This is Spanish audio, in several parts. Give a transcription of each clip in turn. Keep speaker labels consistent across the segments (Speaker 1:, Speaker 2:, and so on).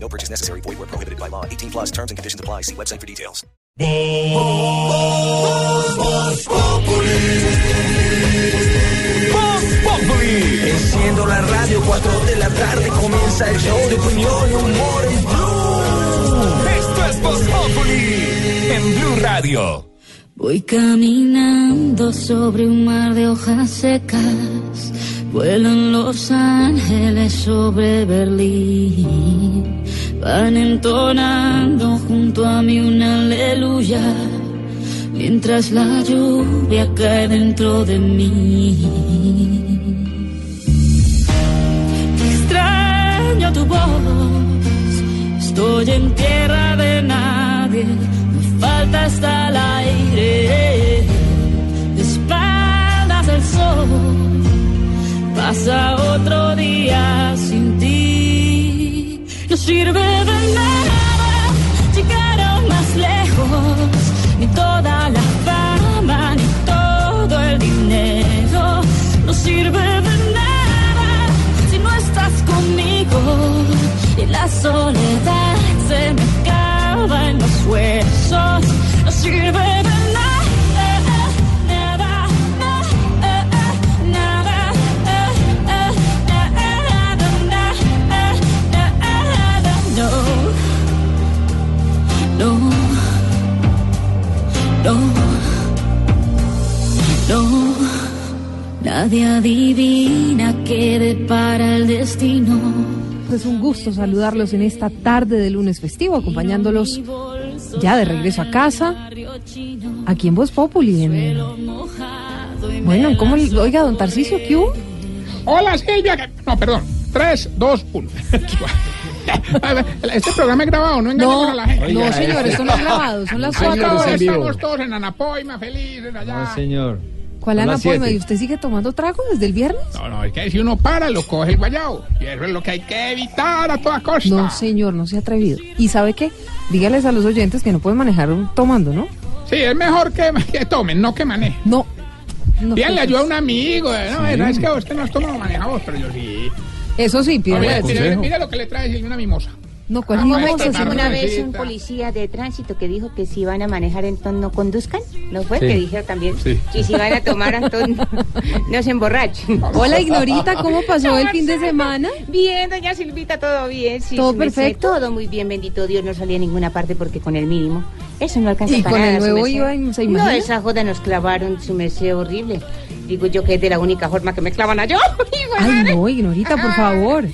Speaker 1: No purchase necessary. Void where prohibited by law. 18 plus terms and conditions apply. See website for details.
Speaker 2: Enciendo la radio, 4 de la tarde comienza el show de opinión y humor en Blue.
Speaker 3: Esto es Voz Populi en Blue Radio.
Speaker 4: Voy caminando sobre un mar de hojas secas. Vuelan los ángeles sobre Berlín. Van entonando junto a mí una aleluya. Mientras la lluvia cae dentro de mí. Extraño tu voz. Estoy en tierra de nadie. Me falta hasta el aire. De espaldas al sol. Pasa otro día sin ti. No sirve de nada llegar a más lejos. Ni toda la fama, ni todo el dinero. No sirve de nada si no estás conmigo. Y la soledad se me acaba en los huesos. No sirve Nadie adivina qué depara el destino.
Speaker 5: Es un gusto saludarlos en esta tarde de lunes festivo, acompañándolos ya de regreso a casa, aquí en Voz Populi. en- Bueno, ¿cómo? le- Oiga, don Tarcicio, ¿qué hubo?
Speaker 6: Hola Silvia, que- no, perdón. 3, 2, 1. Este programa es grabado, no engañemos
Speaker 5: No,
Speaker 6: a la gente.
Speaker 5: no, señor, esto no es grabado, son las
Speaker 6: Estamos,
Speaker 5: cuatro.
Speaker 7: en vivo.
Speaker 6: estamos todos en Anapoima, felices allá.
Speaker 7: No, señor.
Speaker 5: ¿Cuál
Speaker 7: Son
Speaker 5: Ana
Speaker 7: las
Speaker 5: Poima?
Speaker 7: siete.
Speaker 5: ¿Y usted sigue tomando trago desde el viernes?
Speaker 6: No, no, es que si uno para, lo coge el guayao. Y eso es lo que hay que evitar a toda costa.
Speaker 5: No, señor, no se ha atrevido. ¿Y sabe qué? Dígales a los oyentes que no pueden manejar tomando, ¿no?
Speaker 6: Sí, es mejor que, que tomen, no que manejen.
Speaker 5: No. no pues,
Speaker 6: ayuda a un amigo. eh, No, no, es que usted no has tomado manejado, pero yo sí.
Speaker 5: Eso sí,
Speaker 6: No,
Speaker 5: pídale.
Speaker 6: mire,
Speaker 7: consejo.
Speaker 6: mire, mire lo que le trae Silvia, una mimosa.
Speaker 5: No, ¿cuál
Speaker 6: Ah,
Speaker 8: una vez un policía de tránsito que dijo que si van a manejar entonces no conduzcan, ¿no fue?
Speaker 7: Sí.
Speaker 8: Que dijeron también.
Speaker 6: Sí.
Speaker 8: Y si van a tomar entonces no, no se emborrachen.
Speaker 5: Hola, Ignorita, ¿cómo pasó el fin de semana?
Speaker 8: Bien, doña Silvita, todo bien. Sí,
Speaker 5: ¿Todo perfecto?
Speaker 8: Todo muy bien, bendito Dios, no salía a ninguna parte porque con el mínimo. Eso no alcanza
Speaker 5: ¿Y
Speaker 8: para
Speaker 5: con el
Speaker 8: nada, su
Speaker 5: nuevo se
Speaker 8: No, esa joda nos clavaron, su merced, horrible. Digo yo que es de la única forma que me clavan a yo.
Speaker 5: Ay,
Speaker 8: madre.
Speaker 5: no, Ignorita, por favor.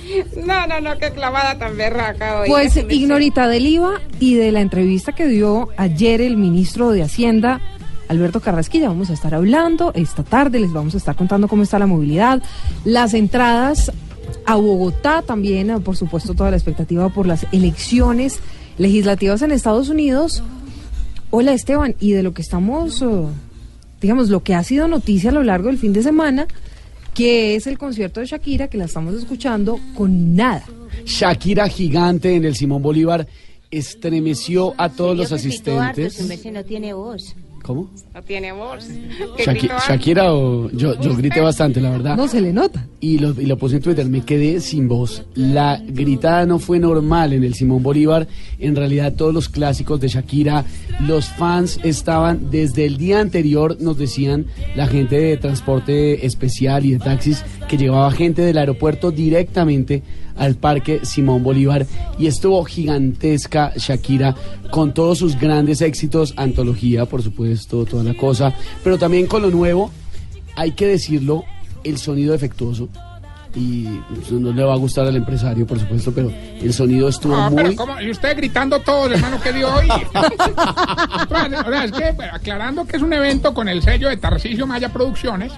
Speaker 8: No, no, no, qué clavada tan berraca hoy.
Speaker 5: Pues Ignorita del IVA y de la entrevista que dio ayer el ministro de Hacienda, Alberto Carrasquilla, vamos a estar hablando esta tarde, les vamos a estar contando cómo está la movilidad, las entradas a Bogotá también, por supuesto, toda la expectativa por las elecciones legislativas en Estados Unidos. Hola Esteban, y de lo que estamos, digamos, lo que ha sido noticia a lo largo del fin de semana, que es el concierto de Shakira, que la estamos escuchando con nada.
Speaker 7: Shakira gigante en el Simón Bolívar estremeció a todos los
Speaker 8: Yo harto,
Speaker 7: asistentes.
Speaker 8: Merced no tiene voz.
Speaker 7: ¿Cómo?
Speaker 8: No tiene voz.
Speaker 7: Shaki-
Speaker 8: harto.
Speaker 7: Shakira o yo, yo grité bastante, la verdad.
Speaker 5: No se le nota.
Speaker 7: y lo, y lo puse en Twitter, me quedé sin voz. La gritada no fue normal en el Simón Bolívar. En realidad todos los clásicos de Shakira, los fans estaban desde el día anterior, nos decían la gente de transporte especial y de taxis, que llevaba gente del aeropuerto directamente al Parque Simón Bolívar y estuvo gigantesca Shakira con todos sus grandes éxitos, antología, por supuesto, toda la cosa, pero también con lo nuevo, hay que decirlo, el sonido defectuoso. Y no le va a gustar al empresario, por supuesto, pero el sonido estuvo
Speaker 6: pero
Speaker 7: muy...
Speaker 6: ¿cómo? Y usted gritando todos, hermano, ¿qué dio hoy? o sea, es que, pues, aclarando que es un evento con el sello de Tarcisio Maya Producciones,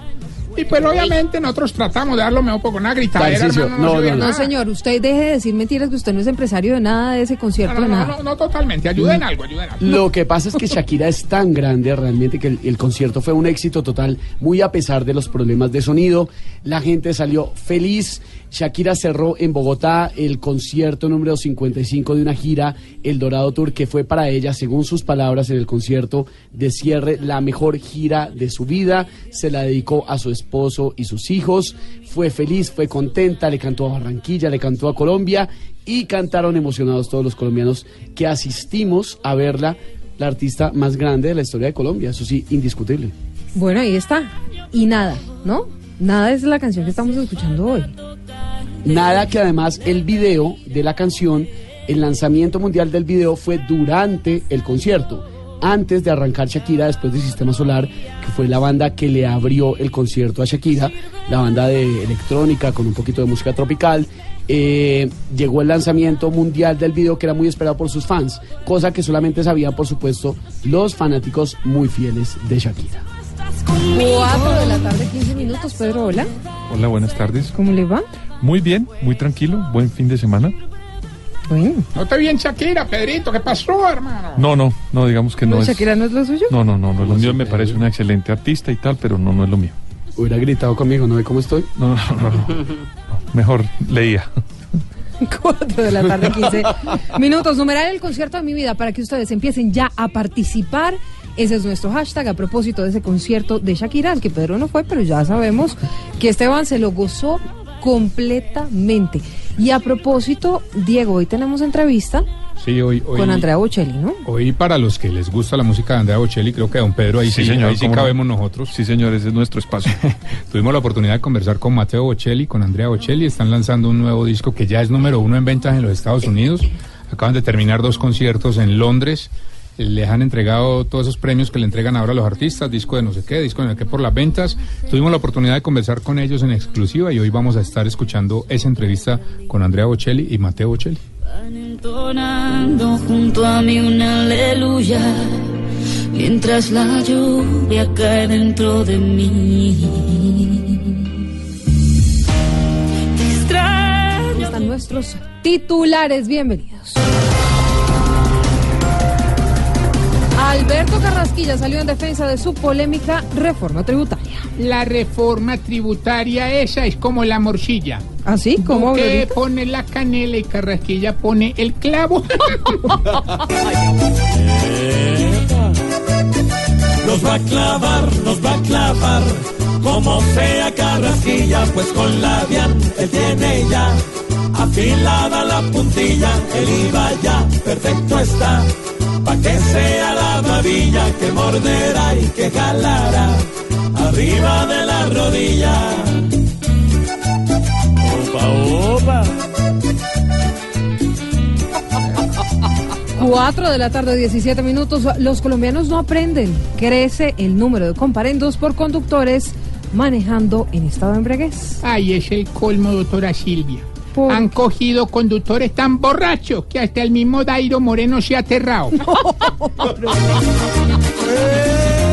Speaker 6: Y pues obviamente nosotros tratamos de dar lo mejor con una gritadera,
Speaker 7: Tarcisio,
Speaker 6: hermano,
Speaker 7: no, no, no.
Speaker 5: Señor, usted deje de decir mentiras que usted no es empresario de nada de ese concierto,
Speaker 6: No,
Speaker 5: de nada.
Speaker 6: no, no, totalmente. Ayuden algo, ayuden algo.
Speaker 7: Lo que pasa es que Shakira es tan grande realmente que el, el concierto fue un éxito total, muy a pesar de los problemas de sonido. La gente salió feliz. Shakira cerró en Bogotá el concierto número 55 de una gira, El Dorado Tour, que fue para ella, según sus palabras en el concierto de cierre, la mejor gira de su vida. Se la dedicó a su esposo y sus hijos. Fue feliz, fue contenta, le cantó a Barranquilla, le cantó a Colombia y cantaron emocionados todos los colombianos que asistimos a verla, la artista más grande de la historia de Colombia, eso sí, indiscutible.
Speaker 5: Bueno, ahí está. Y nada, ¿no? Nada es la canción que estamos escuchando hoy.
Speaker 7: Nada que además el video de la canción, el lanzamiento mundial del video fue durante el concierto. Antes de arrancar Shakira, después de Sistema Solar, que fue la banda que le abrió el concierto a Shakira, la banda de electrónica con un poquito de música tropical, eh, llegó el lanzamiento mundial del video que era muy esperado por sus fans, cosa que solamente sabían, por supuesto, los fanáticos muy fieles de Shakira.
Speaker 5: Cuatro de la tarde, 15 minutos. Pedro, hola.
Speaker 9: Hola, buenas tardes.
Speaker 5: ¿Cómo le va?
Speaker 9: Muy bien, muy tranquilo. Buen fin de semana.
Speaker 5: Bueno.
Speaker 6: No te bien Shakira, Pedrito. ¿Qué pasó, hermano?
Speaker 9: No, no, no, digamos que no es.
Speaker 5: Shakira no es lo suyo?
Speaker 9: No, no, no, no, lo mío me parece una excelente artista y tal, pero no, no es lo mío.
Speaker 7: Hubiera gritado conmigo, ¿no ve cómo estoy?
Speaker 9: No, no, no, no, no. Mejor leía.
Speaker 5: 4 de la tarde, 15 minutos. Numeral el concierto de mi vida para que ustedes empiecen ya a participar. Ese es nuestro hashtag a propósito de ese concierto de Shakira, al que Pedro no fue, pero ya sabemos que Esteban se lo gozó completamente. Y a propósito, Diego, hoy tenemos entrevista
Speaker 10: Sí, hoy, hoy,
Speaker 5: con Andrea Bocelli, ¿no?
Speaker 10: hoy para los que les gusta la música de Andrea Bocelli, creo que don Pedro ahí sí, ahí sí
Speaker 9: no.
Speaker 10: cabemos nosotros.
Speaker 9: Sí, señor, ese es nuestro espacio.
Speaker 10: Tuvimos la oportunidad de conversar con Mateo Bocelli, con Andrea Bocelli. Están lanzando un nuevo disco que ya es número uno en ventas en los Estados Unidos. Acaban de terminar dos conciertos en Londres. Les han entregado todos esos premios que le entregan ahora a los artistas, disco de no sé qué, disco de no sé qué por las ventas. Tuvimos la oportunidad de conversar con ellos en exclusiva y hoy vamos a estar escuchando esa entrevista con Andrea Bocelli y Mateo Bocelli.
Speaker 4: Entonando junto a mí una aleluya, mientras la lluvia cae dentro de mí. Te extraño.
Speaker 5: Están nuestros titulares, bienvenidos. Carrasquilla salió en defensa de su polémica reforma tributaria.
Speaker 6: La reforma tributaria esa es como la morcilla.
Speaker 5: ¿Así? ¿Cómo?
Speaker 6: Que
Speaker 5: Aurelita?
Speaker 6: pone la canela y Carrasquilla pone el clavo.
Speaker 2: Nos va a clavar, nos va a clavar, como sea Carrasquilla, pues con la DIAN él tiene ya afilada la puntilla, el IVA ya perfecto está, pa' que sea la babilla que morderá y que jalará arriba de la rodilla. Opa, opa.
Speaker 5: 4 de la tarde, 17 minutos. Los colombianos no aprenden. Crece el número de comparendos por conductores manejando en estado de embriaguez.
Speaker 6: Ay, es el colmo, doctora Silvia.
Speaker 5: ¿Por
Speaker 6: Han cogido conductores tan borrachos que hasta el mismo Dairo Moreno se ha aterrado.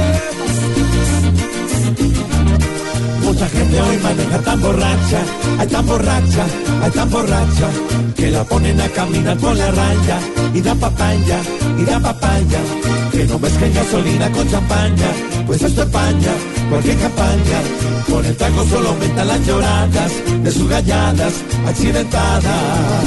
Speaker 2: Mucha gente hoy maneja tan borracha, ay tan borracha, ay tan borracha, que la ponen a caminar por la raya y da papaya, y da papaya, que no mezclen gasolina con champaña, pues esto empaña cualquier campaña, con el trago solo aumentan las lloradas de sus galladas accidentadas.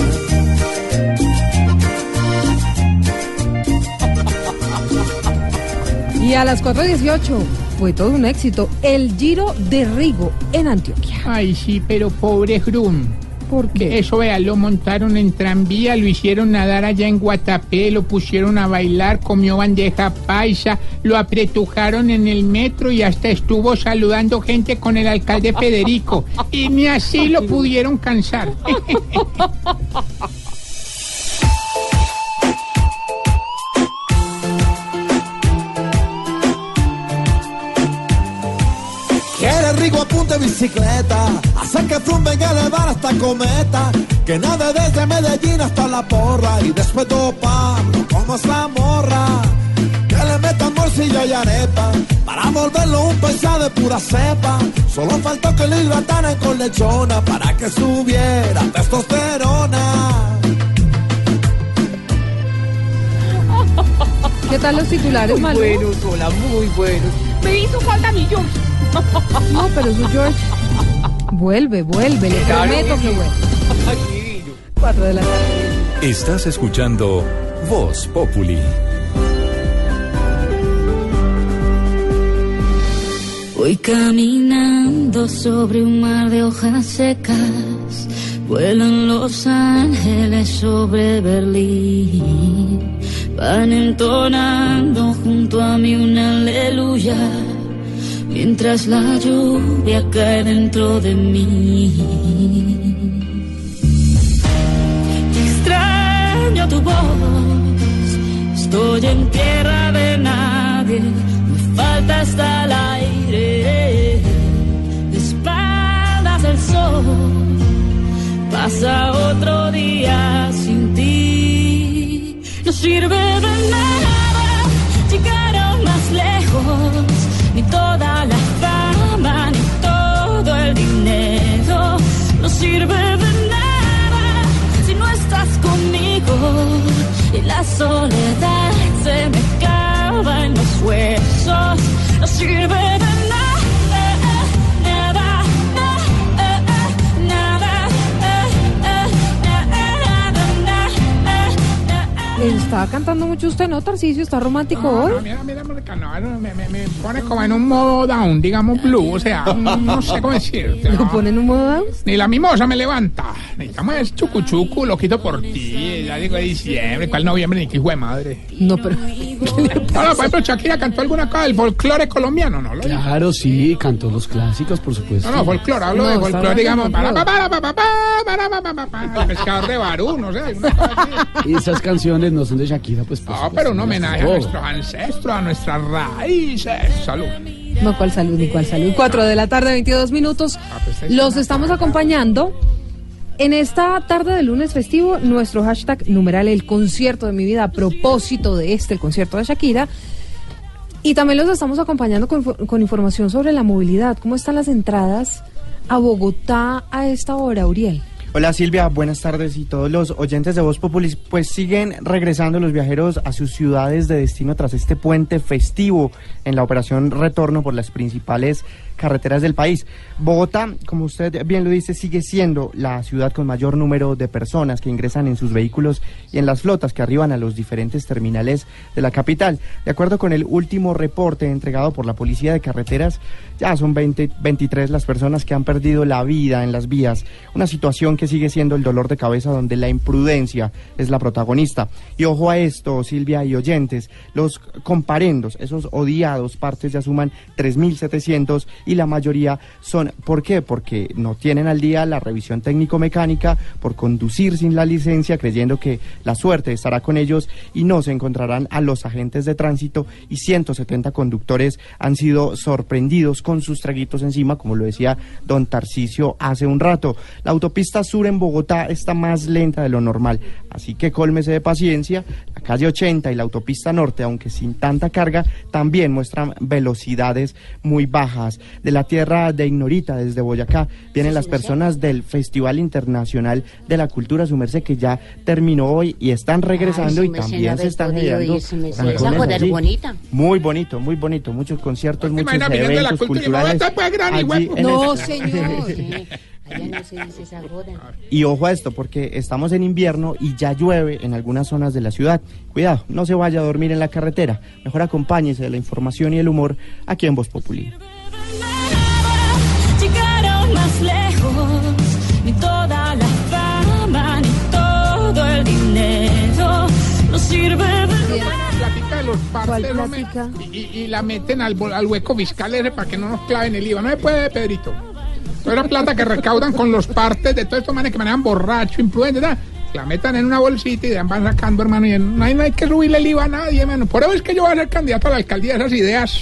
Speaker 5: Y a las 4.18 fue todo un éxito. El Giro de Rigo en Antioquia.
Speaker 6: Ay, sí, pero pobre Grum.
Speaker 5: ¿Por qué?
Speaker 6: Eso, vea, lo montaron en tranvía, lo hicieron nadar allá en Guatapé, lo pusieron a bailar, comió bandeja paisa, lo apretujaron en el metro y hasta estuvo saludando gente con el alcalde Federico. Y ni así lo pudieron cansar.
Speaker 2: Apunte bicicleta, hacer que Frum venga de bar hasta Cometa, que nade desde Medellín hasta La Porra y después do Pablo, como esa morra, que le metan morcilla y arepa, para volverlo un paisa de pura cepa. Solo faltó que lo hidratara con lechona para que subiera testosterona.
Speaker 5: ¿Qué tal los titulares, Malú?
Speaker 8: buenos, hola, muy buenos. Me hizo falta mi George.
Speaker 5: No, pero su George vuelve, vuelve, le prometo que vuelve.
Speaker 8: Ay.
Speaker 5: Cuatro de la tarde.
Speaker 3: Estás escuchando Voz Populi.
Speaker 4: Voy caminando sobre un mar de hojas secas. Vuelan los ángeles sobre Berlín. Van entonando junto a mí una aleluya. Mientras la lluvia cae dentro de mí. Extraño tu voz. Estoy en tierra de nadie. Me falta hasta el aire. De espaldas el sol. Pasa otro día sin ti. No sirve de nada Ni toda la fama, ni todo el dinero. No sirve de nada si no estás conmigo. Y la soledad se me acaba en los huesos. No sirve de. Nada,
Speaker 5: Estaba cantando mucho usted, ¿no, Tarcicio? ¿Está romántico hoy?
Speaker 6: No, mira, mira, Mónica, no, me, me, me pone como en un modo down, digamos blue, o sea, no sé cómo decirte.
Speaker 5: ¿Lo pone en un modo down?
Speaker 6: Ni la mimosa me levanta. Necesitamos es chucuchucu, lo quito por ti. Ya digo diciembre, ¿cuál noviembre? Ni qué hijo de madre.
Speaker 5: No, pero...
Speaker 6: Por ejemplo, Shakira cantó alguna cosa del folclore colombiano, ¿no?
Speaker 7: Claro, sí, cantó los clásicos, por supuesto.
Speaker 6: No, no, folclore, hablo
Speaker 5: No,
Speaker 6: de folclore, digamos,
Speaker 5: de
Speaker 6: para,
Speaker 5: folclore.
Speaker 6: para, para, para, para, para, para, para, el pescador de Barú, no sé, alguna cosa así.
Speaker 7: Y esas canciones no son de Shakira, pues.
Speaker 6: No,
Speaker 7: supuesto,
Speaker 6: pero un homenaje a nuestros ancestros, a nuestras raíces. Salud.
Speaker 5: No, cuál salud, ni cuál salud. Cuatro de la tarde, 22 minutos.
Speaker 6: Ah, pues,
Speaker 5: Los estamos acompañando. En esta tarde de lunes festivo, nuestro hashtag numeral el concierto de mi vida a propósito de este, el concierto de Shakira. Y también los estamos acompañando con, con información sobre la movilidad. ¿Cómo están las entradas a Bogotá a esta hora, Uriel?
Speaker 11: Hola Silvia, buenas tardes y todos los oyentes de Voz Populis. Pues siguen regresando los viajeros a sus ciudades de destino tras este puente festivo en la operación Retorno por las principales carreteras del país. Bogotá, como usted bien lo dice, sigue siendo la ciudad con mayor número de personas que ingresan en sus vehículos y en las flotas que arriban a los diferentes terminales de la capital. De acuerdo con el último reporte entregado por la Policía de Carreteras, ya son 20, 23 las personas que han perdido la vida en las vías. Una situación que sigue siendo el dolor de cabeza donde la imprudencia es la protagonista. Y ojo a esto, Silvia y oyentes, los comparendos, esos odiados partes ya suman 3.700 y la mayoría son, ¿por qué? Porque no tienen al día la revisión técnico-mecánica por conducir sin la licencia, creyendo que la suerte estará con ellos y no se encontrarán a los agentes de tránsito y 170 conductores han sido sorprendidos con sus traguitos encima, como lo decía don Tarcisio hace un rato. La autopista sur en Bogotá está más lenta de lo normal, así que cólmese de paciencia. La calle 80 y la autopista norte, aunque sin tanta carga, también muestran velocidades muy bajas. De la tierra de Ignorita, desde Boyacá, vienen las personas del Festival Internacional de la Cultura Sumerse que ya terminó hoy y están regresando
Speaker 8: Ay,
Speaker 11: y
Speaker 8: su merced,
Speaker 11: también se están
Speaker 8: su merced. bonita.
Speaker 11: Muy bonito, muy bonito, muchos conciertos, muchos eventos culturales. Allí
Speaker 5: No, señor.
Speaker 11: Y ojo a esto, porque estamos en invierno y ya llueve en algunas zonas de la ciudad. Cuidado, no se vaya a dormir en la carretera. Mejor acompáñese de la información y el humor aquí en Voz Populi.
Speaker 4: Llegaron más lejos, ni toda la fama, ni todo el dinero, no sirve de
Speaker 6: los
Speaker 5: ¿Cuál
Speaker 6: partes no me-
Speaker 5: platica?
Speaker 6: y, y- y la meten al, al hueco fiscal ese para que no nos claven el IVA. No se puede, Pedrito. Toda la plata que recaudan con los partes de todos estos manes que manejan borracho, imprudentes, nada, la metan en una bolsita y van sacando, hermano. Y no hay, no hay que subirle el IVA a nadie, hermano. Por eso es que yo voy a ser candidato a la alcaldía de esas ideas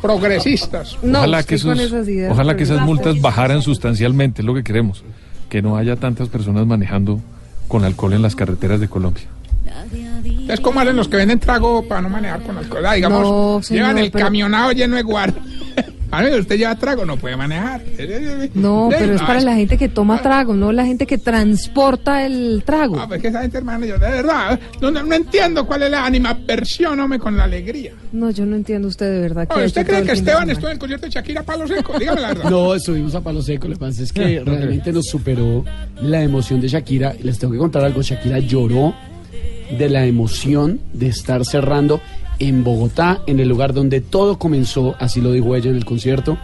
Speaker 6: progresistas.
Speaker 5: No,
Speaker 9: ojalá que, esos-
Speaker 5: esas ideas,
Speaker 9: ojalá que esas multas bajaran sustancialmente, es lo que queremos. Que no haya tantas personas manejando con alcohol en las carreteras de Colombia.
Speaker 6: Es como hacen los que venden trago para no manejar con alcohol. Ah, digamos,
Speaker 5: No, señor,
Speaker 6: llevan el
Speaker 5: pero-
Speaker 6: camionado lleno de guaro. A ver, usted lleva trago, no puede manejar.
Speaker 5: No,
Speaker 6: Sí,
Speaker 5: pero es
Speaker 6: no,
Speaker 5: para la gente que toma trago, no la gente que transporta el trago.
Speaker 6: Ah, pues que esa gente, hermano, yo de verdad, no, no, no entiendo cuál es la animaversión, hombre, con la alegría.
Speaker 5: No, yo no entiendo usted de verdad.
Speaker 6: Oye, ¿Usted cree que Esteban estuvo en el concierto de Shakira Palo Seco? Dígame la verdad.
Speaker 7: No, estuvimos a palo seco. Lo que pasa es que
Speaker 6: Ah, no
Speaker 7: realmente nos superó la emoción de Shakira. Les tengo que contar algo. Shakira lloró de la emoción de estar cerrando en Bogotá, en el lugar donde todo comenzó, así lo dijo ella en el concierto,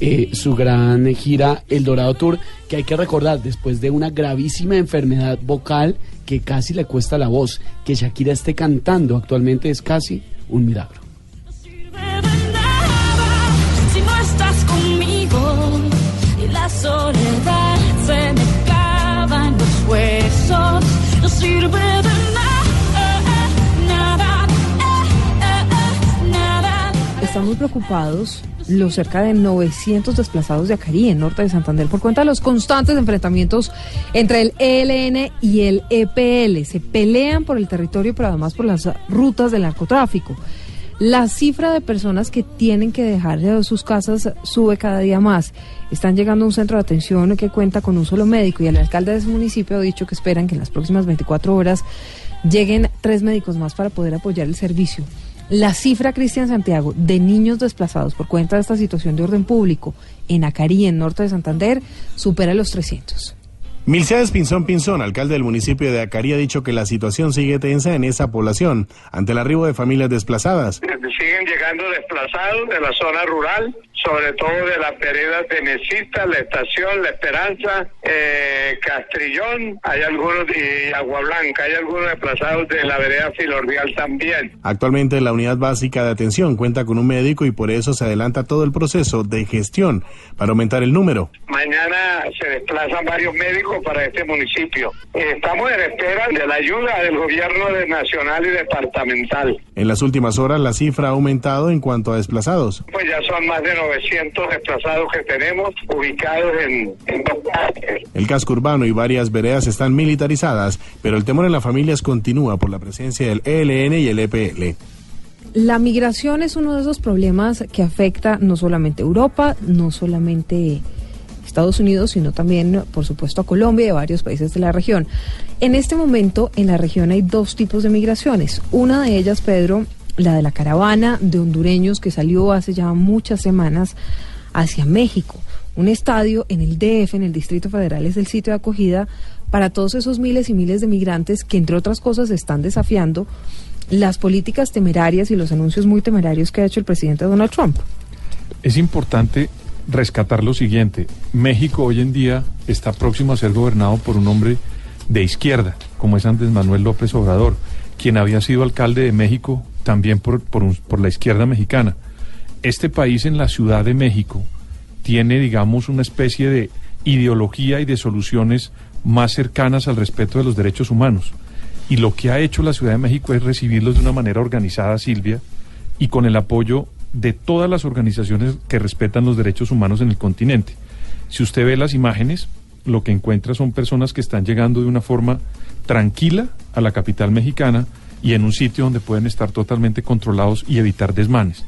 Speaker 7: eh, su gran gira El Dorado Tour, que hay que recordar, después de una gravísima enfermedad vocal que casi le cuesta la voz, que Shakira esté cantando actualmente es casi un milagro.
Speaker 5: Muy preocupados los cerca de 900 desplazados de Acarí, en norte de Santander, por cuenta de los constantes enfrentamientos entre el ELN y el EPL. Se pelean por el territorio, pero además por las rutas del narcotráfico. La cifra de personas que tienen que dejar de sus casas sube cada día más. Están llegando a un centro de atención que cuenta con un solo médico y el alcalde de ese municipio ha dicho que esperan que en las próximas 24 horas lleguen tres médicos más para poder apoyar el servicio. La cifra, Cristian Santiago, de niños desplazados por cuenta de esta situación de orden público en Acarí, en norte de Santander, supera los 300.
Speaker 12: Milceades Pinzón Pinzón, alcalde del municipio de Acari, ha dicho que la situación sigue tensa en esa población ante el arribo de familias desplazadas.
Speaker 13: Siguen llegando desplazados de la zona rural, sobre todo de las veredas de Mesita, La Estación, La Esperanza, eh, Castrillón, hay algunos, y Agua Blanca, hay algunos desplazados de la vereda Filordial también.
Speaker 12: Actualmente la unidad básica de atención cuenta con un médico y por eso se adelanta todo el proceso de gestión para aumentar el número.
Speaker 13: Mañana se desplazan varios médicos para este municipio. Estamos en espera de la ayuda del gobierno de- nacional y departamental.
Speaker 12: En las últimas horas la cifra ha aumentado en cuanto a desplazados.
Speaker 13: Pues ya son más de 900 desplazados que tenemos ubicados en, en dos partes.
Speaker 12: El casco urbano y varias veredas están militarizadas, pero el temor en las familias continúa por la presencia del ELN y el EPL.
Speaker 5: La migración es uno de esos problemas que afecta no solamente a Europa, no solamente Estados Unidos, sino también, por supuesto, a Colombia y a varios países de la región. En este momento, en la región hay dos tipos de migraciones. Una de ellas, Pedro, la de la caravana de hondureños que salió hace ya muchas semanas hacia México. Un estadio en el DF, en el Distrito Federal, es el sitio de acogida para todos esos miles y miles de migrantes que, entre otras cosas, están desafiando las políticas temerarias y los anuncios muy temerarios que ha hecho el presidente Donald Trump.
Speaker 9: Es importante rescatar lo siguiente. México hoy en día está próximo a ser gobernado por un hombre de izquierda, como es Andrés Manuel López Obrador, quien había sido alcalde de México también por, por, la izquierda mexicana. Este país en la Ciudad de México tiene, digamos, una especie de ideología y de soluciones más cercanas al respeto de los derechos humanos. Y lo que ha hecho la Ciudad de México es recibirlos de una manera organizada, Silvia, y con el apoyo de todas las organizaciones que respetan los derechos humanos en el continente. Si usted ve las imágenes, lo que encuentra son personas que están llegando de una forma tranquila a la capital mexicana y en un sitio donde pueden estar totalmente controlados y evitar desmanes.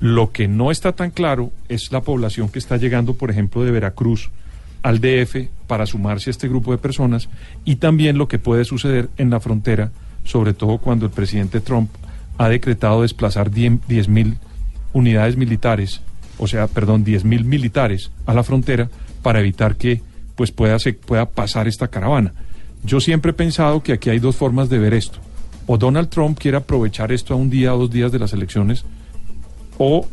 Speaker 9: Lo que no está tan claro es la población que está llegando, por ejemplo, de Veracruz al DF para sumarse a este grupo de personas y también lo que puede suceder en la frontera, sobre todo cuando el presidente Trump ha decretado desplazar 10 mil unidades militares, o sea, perdón, 10 mil militares a la frontera para evitar que pues pueda, se, pueda pasar esta caravana. Yo siempre he pensado que aquí hay dos formas de ver esto. O Donald Trump quiere aprovechar esto a un día dos días de las elecciones, o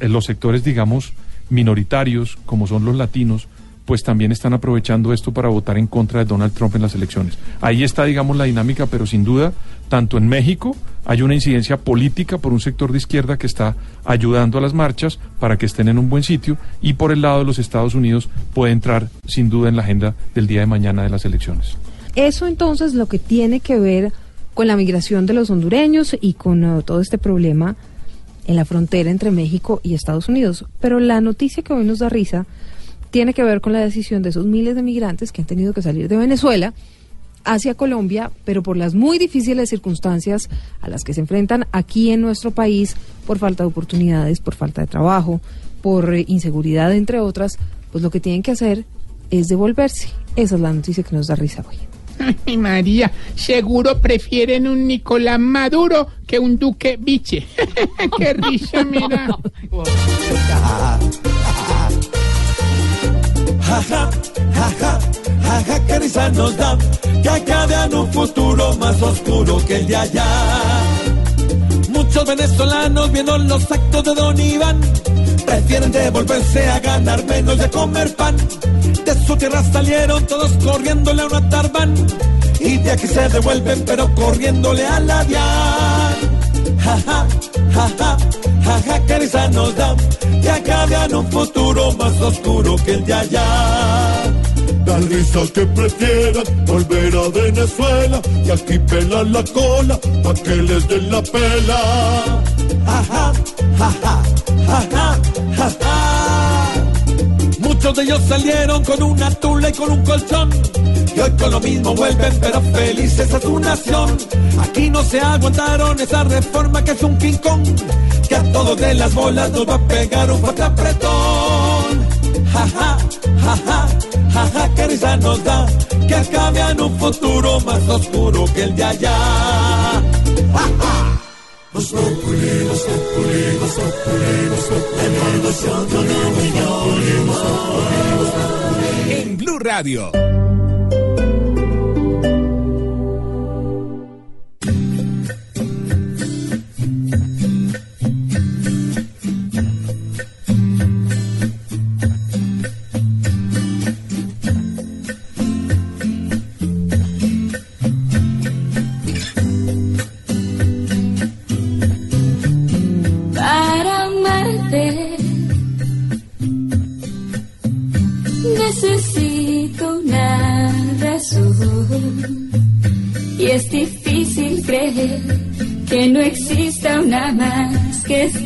Speaker 9: eh, los sectores, digamos, minoritarios, como son los latinos, pues también están aprovechando esto para votar en contra de Donald Trump en las elecciones. Ahí está, digamos, la dinámica, pero sin duda, tanto en México hay una incidencia política por un sector de izquierda que está ayudando a las marchas para que estén en un buen sitio y por el lado de los Estados Unidos puede entrar sin duda en la agenda del día de mañana de las elecciones.
Speaker 5: Eso entonces lo que tiene que ver con la migración de los hondureños y con eh, todo este problema en la frontera entre México y Estados Unidos. Pero la noticia que hoy nos da risa tiene que ver con la decisión de esos miles de migrantes que han tenido que salir de Venezuela hacia Colombia, pero por las muy difíciles circunstancias a las que se enfrentan aquí en nuestro país, por falta de oportunidades, por falta de trabajo, por eh, inseguridad, entre otras, pues lo que tienen que hacer es devolverse. Esa es la noticia que nos da risa hoy.
Speaker 6: Ay, María, seguro prefieren un Nicolás Maduro que un Duque Biche. Qué risa, mira.
Speaker 2: Jaja, jaja, jaja, qué risa nos da que acabe en un futuro más oscuro que el de allá. Muchos venezolanos viendo los actos de Don Iván prefieren devolverse a ganar menos de comer pan. De su tierra salieron todos corriéndole a una tarban y de aquí se devuelven pero corriéndole a la DIAN. Jaja, jaja, jaja, qué risa nos da que acabe en un futuro más oscuro que el de allá. Da risa que prefieran volver a Venezuela y aquí pelan la cola pa' que les den la pela. Muchos de ellos salieron con una tula y con un colchón. Y hoy con lo mismo vuelven, pero felices a su nación. Aquí no se aguantaron esa reforma que es un Kong. Que a todos de las bolas nos va a pegar un fuerte apretón. Jaja, jaja, jaja, qué risa nos da. Que acabe en un futuro más oscuro que el de allá. Los Populi, los Populi, los Populi, los Populi, la información con los Populi.
Speaker 3: En Blue Radio.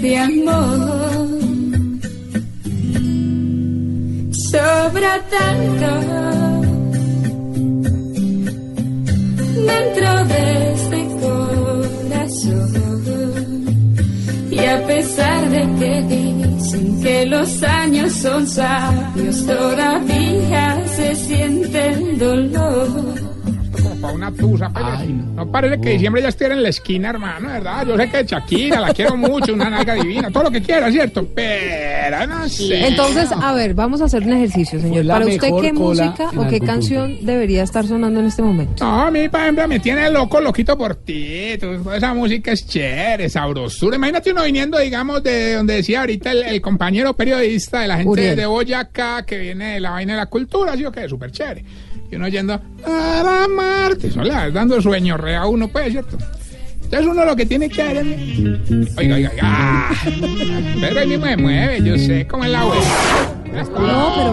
Speaker 4: Este amor. Sobra tanto dentro de este corazón. Y a pesar de que dicen que los años son sabios, todavía se siente el dolor.
Speaker 6: Pues, no. parece que diciembre ya estuviera en la esquina, hermano, ¿verdad? Yo sé que Shakira, la quiero mucho, una nalga divina, todo lo que quiera, ¿cierto? Pero no sé.
Speaker 5: Entonces, a ver, vamos a hacer un ejercicio, señor. Para usted, ¿qué música o qué canción debería estar sonando en este momento?
Speaker 6: No, a mí, por ejemplo, me tiene loco, loquito por ti. Toda esa música es chévere, sabrosura. Imagínate uno viniendo, digamos, de donde decía ahorita el, el compañero periodista de la gente
Speaker 5: Uriel.
Speaker 6: de Boyacá, que viene de la vaina de la cultura, ¿sí o qué? Súper chévere. Y uno yendo, para amarte. Eso le va dando sueño re a uno, pues, ¿cierto? Entonces uno lo que tiene que hacer es... Oiga, oiga, oiga. Ah, pero ahí mismo se mueve, yo sé cómo es la voz.
Speaker 5: No,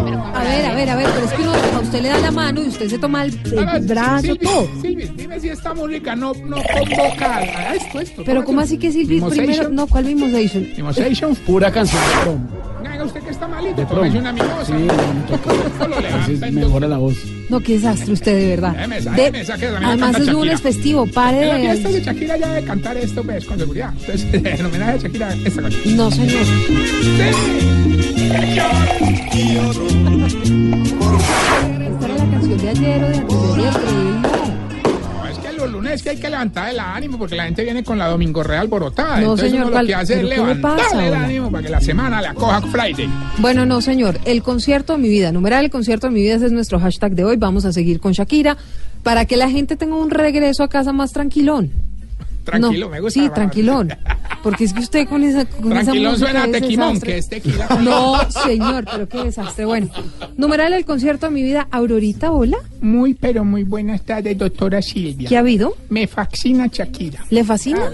Speaker 5: pero a ver, a ver, a ver, pero es que uno, a usted le da la mano y usted se toma el, el brazo,
Speaker 6: Silvi,
Speaker 5: todo.
Speaker 6: Silvi, dime si esta música no, no convoca a esto, esto.
Speaker 5: Pero ¿cómo así que Silvi primero? No, ¿cuál Mimosation?
Speaker 6: Mimosation.
Speaker 7: Pura canción de.
Speaker 6: Haga usted que está malito,
Speaker 7: De
Speaker 6: tómese una mimosa.
Speaker 7: Sí, no, Entonces mejora la voz.
Speaker 5: No, qué desastre usted, de verdad. De- además es lunes festivo, pare
Speaker 6: En la fiesta de
Speaker 5: de...
Speaker 6: Shakira ya de cantar esto, pues, con seguridad. Entonces, en homenaje a Shakira, esta canción.
Speaker 5: No, señor. Era la canción de ayer o de no.
Speaker 6: Es que los lunes es que hay que levantar el ánimo porque la gente viene con la domingo real alborotada.
Speaker 5: No,
Speaker 6: Entonces
Speaker 5: señor,
Speaker 6: uno lo
Speaker 5: ¿cuál-
Speaker 6: que hace es levantarle el ánimo para que la semana le acoja Friday.
Speaker 5: Bueno, no, señor. El concierto de mi vida, numeral el concierto de mi vida, ese es nuestro hashtag de hoy. Vamos a seguir con Shakira para que la gente tenga un regreso a casa más tranquilón.
Speaker 6: Tranquilo,
Speaker 5: No,
Speaker 6: me gusta.
Speaker 5: Sí, tranquilón. Porque es que usted con esa, con esa
Speaker 6: Tranquilón
Speaker 5: música
Speaker 6: suena a tequimón, que es tequila.
Speaker 5: No, señor, pero qué desastre. Bueno, numeral el concierto de mi vida, Aurorita, hola.
Speaker 6: Muy, pero muy buenas tardes, doctora Silvia.
Speaker 5: ¿Qué ha habido?
Speaker 6: Me fascina Shakira.
Speaker 5: ¿Le fascina?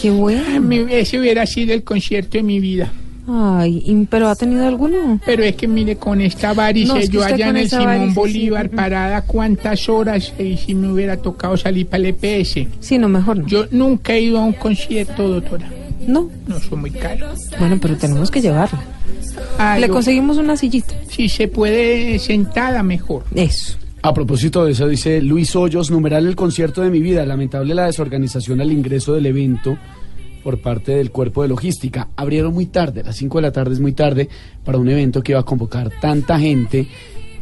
Speaker 5: Qué bueno.
Speaker 6: Mi- Ese hubiera sido el concierto de mi vida.
Speaker 5: Ay, ¿y- ¿pero ha tenido alguno?
Speaker 6: Pero es que mire, con esta varice,
Speaker 5: No, es que
Speaker 6: yo allá en el Simón
Speaker 5: varice, sí.
Speaker 6: Bolívar, parada, ¿cuántas horas? Y si me hubiera tocado salir para el EPS.
Speaker 5: Sí, no, mejor no.
Speaker 6: Yo nunca he ido a un concierto, doctora.
Speaker 5: No.
Speaker 6: No, son muy caros.
Speaker 5: Bueno, pero tenemos que llevarla.
Speaker 6: Ah,
Speaker 5: Le
Speaker 6: yo-
Speaker 5: conseguimos una sillita.
Speaker 6: Si se puede sentada, mejor.
Speaker 5: Eso.
Speaker 7: A propósito de eso, dice Luis Hoyos, numeral el concierto de mi vida. Lamentable la desorganización al ingreso del evento por parte del cuerpo de logística. Abrieron muy tarde, las 5 de la tarde es muy tarde, para un evento que iba a convocar tanta gente.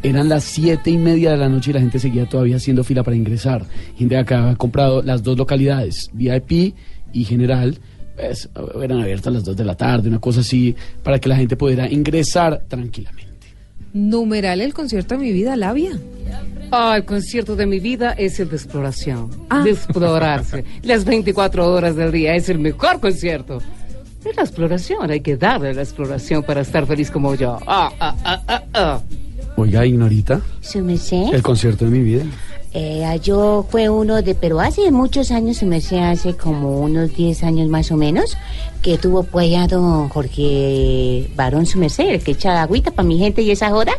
Speaker 7: Eran las siete y media de la noche y la gente seguía todavía haciendo fila para ingresar. Gente que había comprado las dos localidades, VIP y General, pues eran abiertas las 2 de la tarde, una cosa así, para que la gente pudiera ingresar tranquilamente.
Speaker 5: Numeral el concierto de mi vida, Labia.
Speaker 8: Ah, el concierto de mi vida es el de exploración.
Speaker 5: Ah.
Speaker 8: De explorarse. Las 24 horas del día es el mejor concierto. Es la exploración, hay que darle la exploración para estar feliz como yo. Ah, ah, ah, ah, ah.
Speaker 7: Oiga, Ignorita,
Speaker 14: Su merced.
Speaker 7: el concierto de mi vida.
Speaker 14: Eh, yo fue uno de, pero hace muchos años, se me hace hace como unos 10 años más o menos, que tuvo pues ya don Jorge Barón su merced, el que echa agüita para mi gente y esa joda.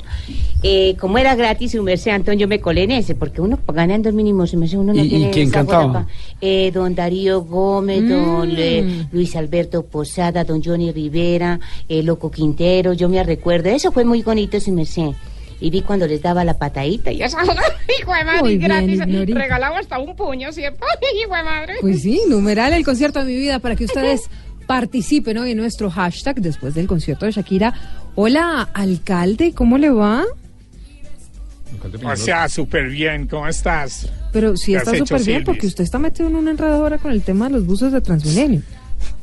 Speaker 14: Eh, como era gratis su merced, Antonio, yo me colé en ese, porque uno pues, ganando el mínimo su merced, uno no
Speaker 7: ¿Y- y
Speaker 14: tiene
Speaker 7: quién
Speaker 14: esa joda
Speaker 7: cantaba?
Speaker 14: pa- eh, don Darío Gómez, don
Speaker 5: Mm.
Speaker 14: eh, Luis Alberto Posada, don Johnny Rivera, eh, Loco Quintero, yo me recuerdo, eso fue muy bonito su merced. Y vi cuando les daba la patadita y joda.
Speaker 8: Hijo de madre,
Speaker 5: Muy bien,
Speaker 8: gratis.
Speaker 5: Ignori.
Speaker 8: Regalamos hasta un puño, ¿cierto? Hijo de madre.
Speaker 5: Pues sí, numeral el concierto de mi vida para que ustedes participen hoy en nuestro hashtag después del concierto de Shakira. Hola, alcalde, ¿cómo le va?
Speaker 6: O sea, súper bien, ¿cómo estás?
Speaker 5: Pero sí
Speaker 6: ¿Qué
Speaker 5: está súper bien porque usted está metido en una enredadora con el tema de los buses de Transmilenio.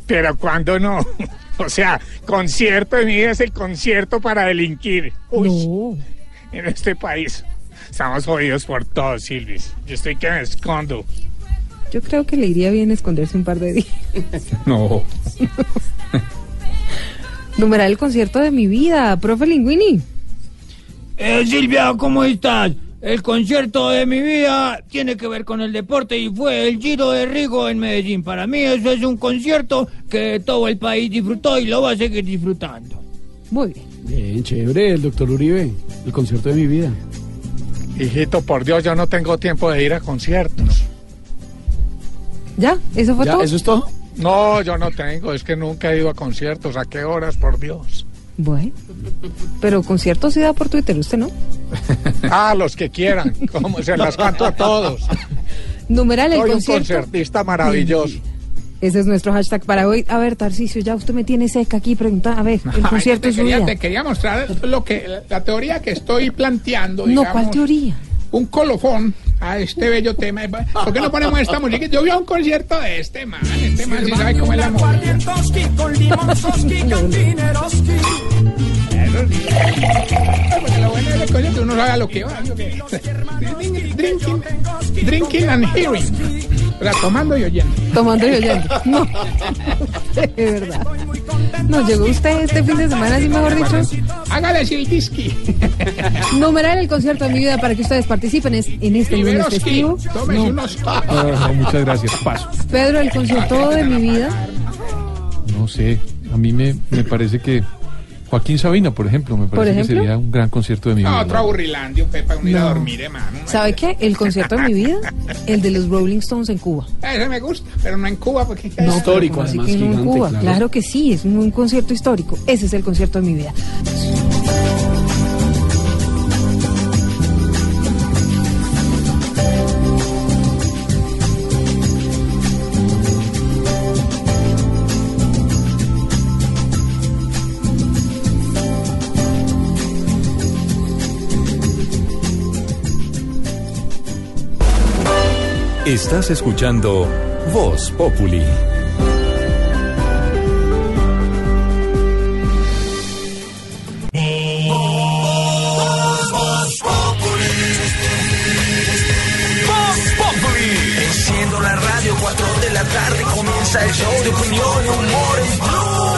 Speaker 6: Pero cuando no. O sea, concierto de mi vida es el concierto para delinquir. Uy, En este país. Estamos jodidos por todo, Silvis. Yo estoy que me escondo.
Speaker 5: Yo creo que le iría bien esconderse un par de días.
Speaker 10: No.
Speaker 5: Numeral el concierto de mi vida, profe Linguini.
Speaker 15: Eh, Silvia, ¿cómo estás? El concierto de mi vida tiene que ver con el deporte y fue el Giro de Rigo en Medellín. Para mí eso es un concierto que todo el país disfrutó y lo va a seguir disfrutando.
Speaker 5: Muy bien.
Speaker 7: Bien, chévere, el doctor Uribe, el concierto de mi vida.
Speaker 6: Hijito, por Dios, yo no tengo tiempo de ir a conciertos.
Speaker 5: ¿Ya? ¿Eso fue
Speaker 7: ¿Ya?
Speaker 5: todo?
Speaker 7: ¿Eso es todo?
Speaker 6: No, yo no tengo. Es que nunca he ido a conciertos. ¿A qué horas, por Dios?
Speaker 5: Bueno. Pero concierto sí da por Twitter, ¿usted no?
Speaker 6: Ah, los que quieran. Como se las canto a todos.
Speaker 5: Numeral el
Speaker 6: Soy un
Speaker 5: concierto.
Speaker 6: concertista maravilloso.
Speaker 5: Ese es nuestro hashtag para hoy. A ver, Tarcicio, ya usted me tiene seca aquí preguntando. A ver, el
Speaker 6: Ay,
Speaker 5: concierto
Speaker 6: te
Speaker 5: es su
Speaker 6: quería,
Speaker 5: vida.
Speaker 6: te quería mostrar lo que la, teoría que estoy planteando.
Speaker 5: No, ¿cuál teoría?
Speaker 6: Un colofón a este bello tema. ¿Por qué no ponemos esta música? Yo vi a un concierto de este man. Este man sí sabe cómo es la música. sí. Porque lo bueno de ese concierto uno sabe a lo que va. ¿sí o qué? Drinking, drinking and hearing. O sea, tomando y oyendo.
Speaker 5: Tomando y oyendo. No. De verdad. No, llegó usted este fin de semana, así mejor dicho.
Speaker 6: Hágale sildiski.
Speaker 5: Numeral el concierto de mi vida para que ustedes participen es- en este lunes festivo.
Speaker 6: Tómese
Speaker 5: No.
Speaker 6: unos
Speaker 9: No, no, muchas gracias, paso.
Speaker 5: Pedro, el concierto de mi vida.
Speaker 9: No sé, a mí me, me parece que Joaquín Sabina, por ejemplo, me
Speaker 5: ¿Por
Speaker 9: parece que sería un gran concierto de mi
Speaker 6: No,
Speaker 9: vida.
Speaker 6: otro aburrilandio, Pepa, uno ir a dormir, hermano.
Speaker 5: ¿Sabe qué? El concierto de mi vida, el de los Rolling Stones en Cuba.
Speaker 6: Ese me gusta, pero no en Cuba porque
Speaker 5: No, pero ¿cómo así que no en Cuba? Claro. que sí, es un, un concierto histórico. Ese es el concierto de mi vida.
Speaker 3: Estás escuchando Voz Populi.
Speaker 2: Voz Populi. Enciendo la radio, 4 de la tarde comienza el show de opinión y humor en Blue.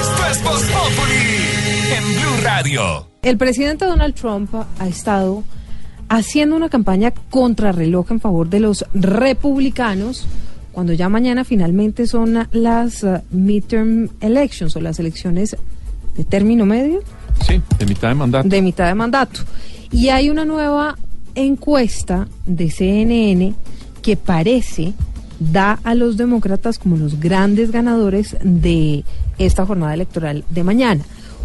Speaker 3: Esto es Voz Populi en Blue Radio.
Speaker 5: El presidente Donald Trump ha estado haciendo una campaña contrarreloj en favor de los republicanos cuando ya mañana finalmente son las uh, midterm elections o las elecciones de término medio
Speaker 9: Sí, de mitad de mandato.
Speaker 5: de mitad de mandato. Y hay una nueva encuesta de CNN que parece da a los demócratas como los grandes ganadores de esta jornada electoral de mañana.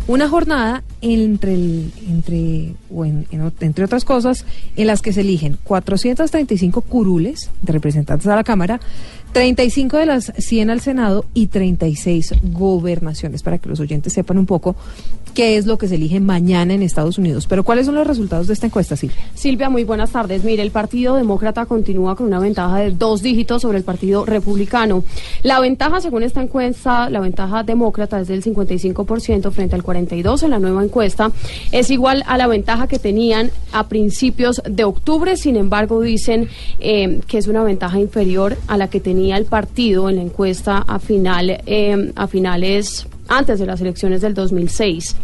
Speaker 5: Una jornada entre, el- entre, o en- entre otras cosas, en las que se eligen 435 curules de representantes a la Cámara, 35 de las 100 al Senado y 36 gobernaciones, para que los oyentes sepan un poco qué es lo que se elige mañana en Estados Unidos. Pero ¿cuáles son los resultados de esta encuesta, Silvia?
Speaker 16: Silvia, muy buenas tardes. Mire, el Partido Demócrata continúa con una ventaja de dos dígitos sobre el Partido Republicano. La ventaja, según esta encuesta, la ventaja demócrata es del 55% frente al 42% en la nueva. Es igual a la ventaja que tenían a principios de octubre. Sin embargo, dicen eh, que es una ventaja inferior a la que tenía el partido en la encuesta a, final, eh, a finales antes de las elecciones del 2006.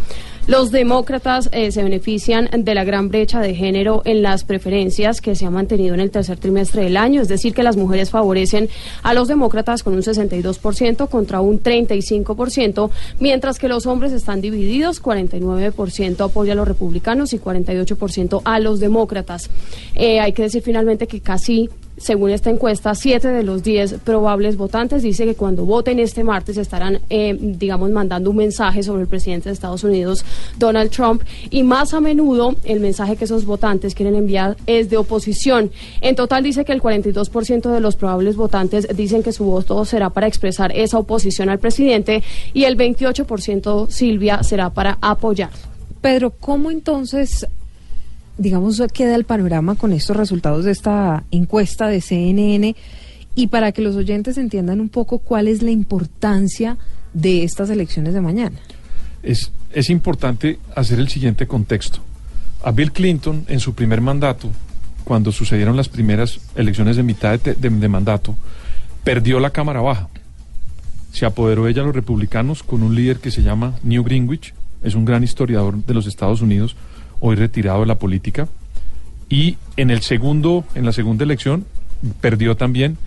Speaker 16: Los demócratas eh, se benefician de la gran brecha de género en las preferencias que se ha mantenido en el tercer trimestre del año, es decir, que las mujeres favorecen a los demócratas con un 62% contra un 35%, mientras que los hombres están divididos, 49% apoya a los republicanos y 48% a los demócratas. Eh, hay que decir finalmente que casi según esta encuesta, siete de los diez probables votantes dice que cuando voten este martes estarán, eh, digamos, mandando un mensaje sobre el presidente de Estados Unidos, Donald Trump, y más a menudo el mensaje que esos votantes quieren enviar es de oposición. En total dice que el 42% de los probables votantes dicen que su voto será para expresar esa oposición al presidente y el 28%, Silvia, será para apoyar.
Speaker 5: Pedro, ¿cómo entonces, digamos, queda el panorama con estos resultados de esta encuesta de CNN? Y para que los oyentes entiendan un poco cuál es la importancia de estas elecciones de mañana.
Speaker 9: Es, es importante hacer el siguiente contexto. A Bill Clinton, en su primer mandato, cuando sucedieron las primeras elecciones de mitad de, de- de mandato, perdió la Cámara Baja. Se apoderó ella a los republicanos con un líder que se llama Newt Gingrich, es un gran historiador de los Estados Unidos, hoy retirado de la política. Y en el segundo, en la segunda elección, perdió también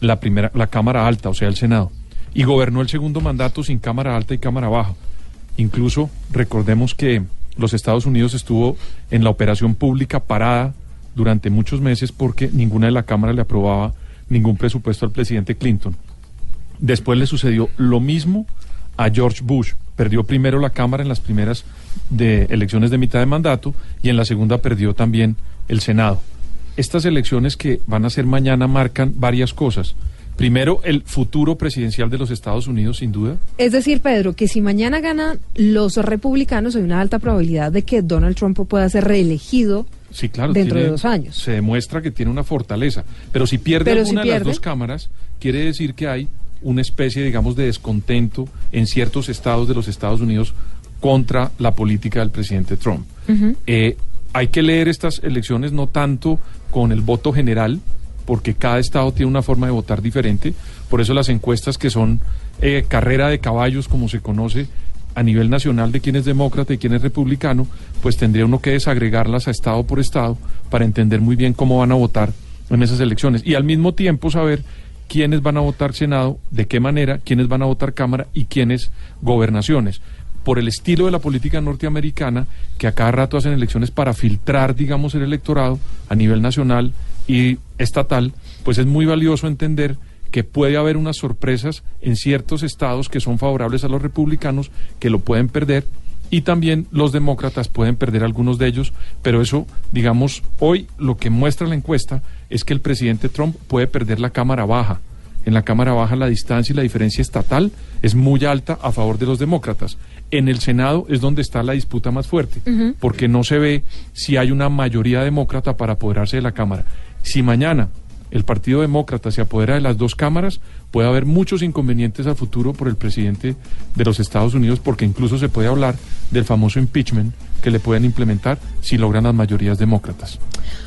Speaker 9: la primera, la Cámara Alta, o sea, el Senado. Y gobernó el segundo mandato sin Cámara Alta y Cámara Baja. Incluso recordemos que los Estados Unidos estuvo en la operación pública parada durante muchos meses porque ninguna de la Cámara le aprobaba ningún presupuesto al presidente Clinton. Después le sucedió lo mismo a George Bush. Perdió primero la Cámara en las primeras de elecciones de mitad de mandato y en la segunda perdió también el Senado. Estas elecciones que van a ser mañana marcan varias cosas. Primero, el futuro presidencial de los Estados Unidos, sin duda.
Speaker 5: Es decir, Pedro, que si mañana ganan los republicanos, hay una alta probabilidad de que Donald Trump pueda ser reelegido
Speaker 9: Sí, claro.
Speaker 5: dentro
Speaker 9: tiene-
Speaker 5: de dos años.
Speaker 9: Se demuestra que tiene una fortaleza. Pero si pierde
Speaker 5: Pero si
Speaker 9: alguna de las dos cámaras, quiere decir que hay una especie, digamos, de descontento en ciertos estados de los Estados Unidos contra la política del presidente Trump. Eh, hay que leer estas elecciones no tanto con el voto general, porque cada estado tiene una forma de votar diferente. Por eso las encuestas que son eh, carrera de caballos, como se conoce a nivel nacional de quién es demócrata y quién es republicano, pues tendría uno que desagregarlas a estado por estado para entender muy bien cómo van a votar en esas elecciones. Y al mismo tiempo saber quiénes van a votar Senado, de qué manera, quiénes van a votar Cámara y quiénes gobernaciones. Por el estilo de la política norteamericana, que a cada rato hacen elecciones para filtrar, digamos, el electorado a nivel nacional y estatal, pues es muy valioso entender que puede haber unas sorpresas en ciertos estados que son favorables a los republicanos, que lo pueden perder, y también los demócratas pueden perder algunos de ellos, pero eso, digamos, hoy lo que muestra la encuesta es que el presidente Trump puede perder la Cámara Baja. En la Cámara Baja la distancia y la diferencia estatal es muy alta a favor de los demócratas. En el Senado es donde está la disputa más fuerte, porque no se ve si hay una mayoría demócrata para apoderarse de la Cámara. Si mañana el Partido Demócrata se apodera de las dos cámaras, puede haber muchos inconvenientes a futuro por el presidente de los Estados Unidos, porque incluso se puede hablar del famoso impeachment que le pueden implementar si logran las mayorías demócratas.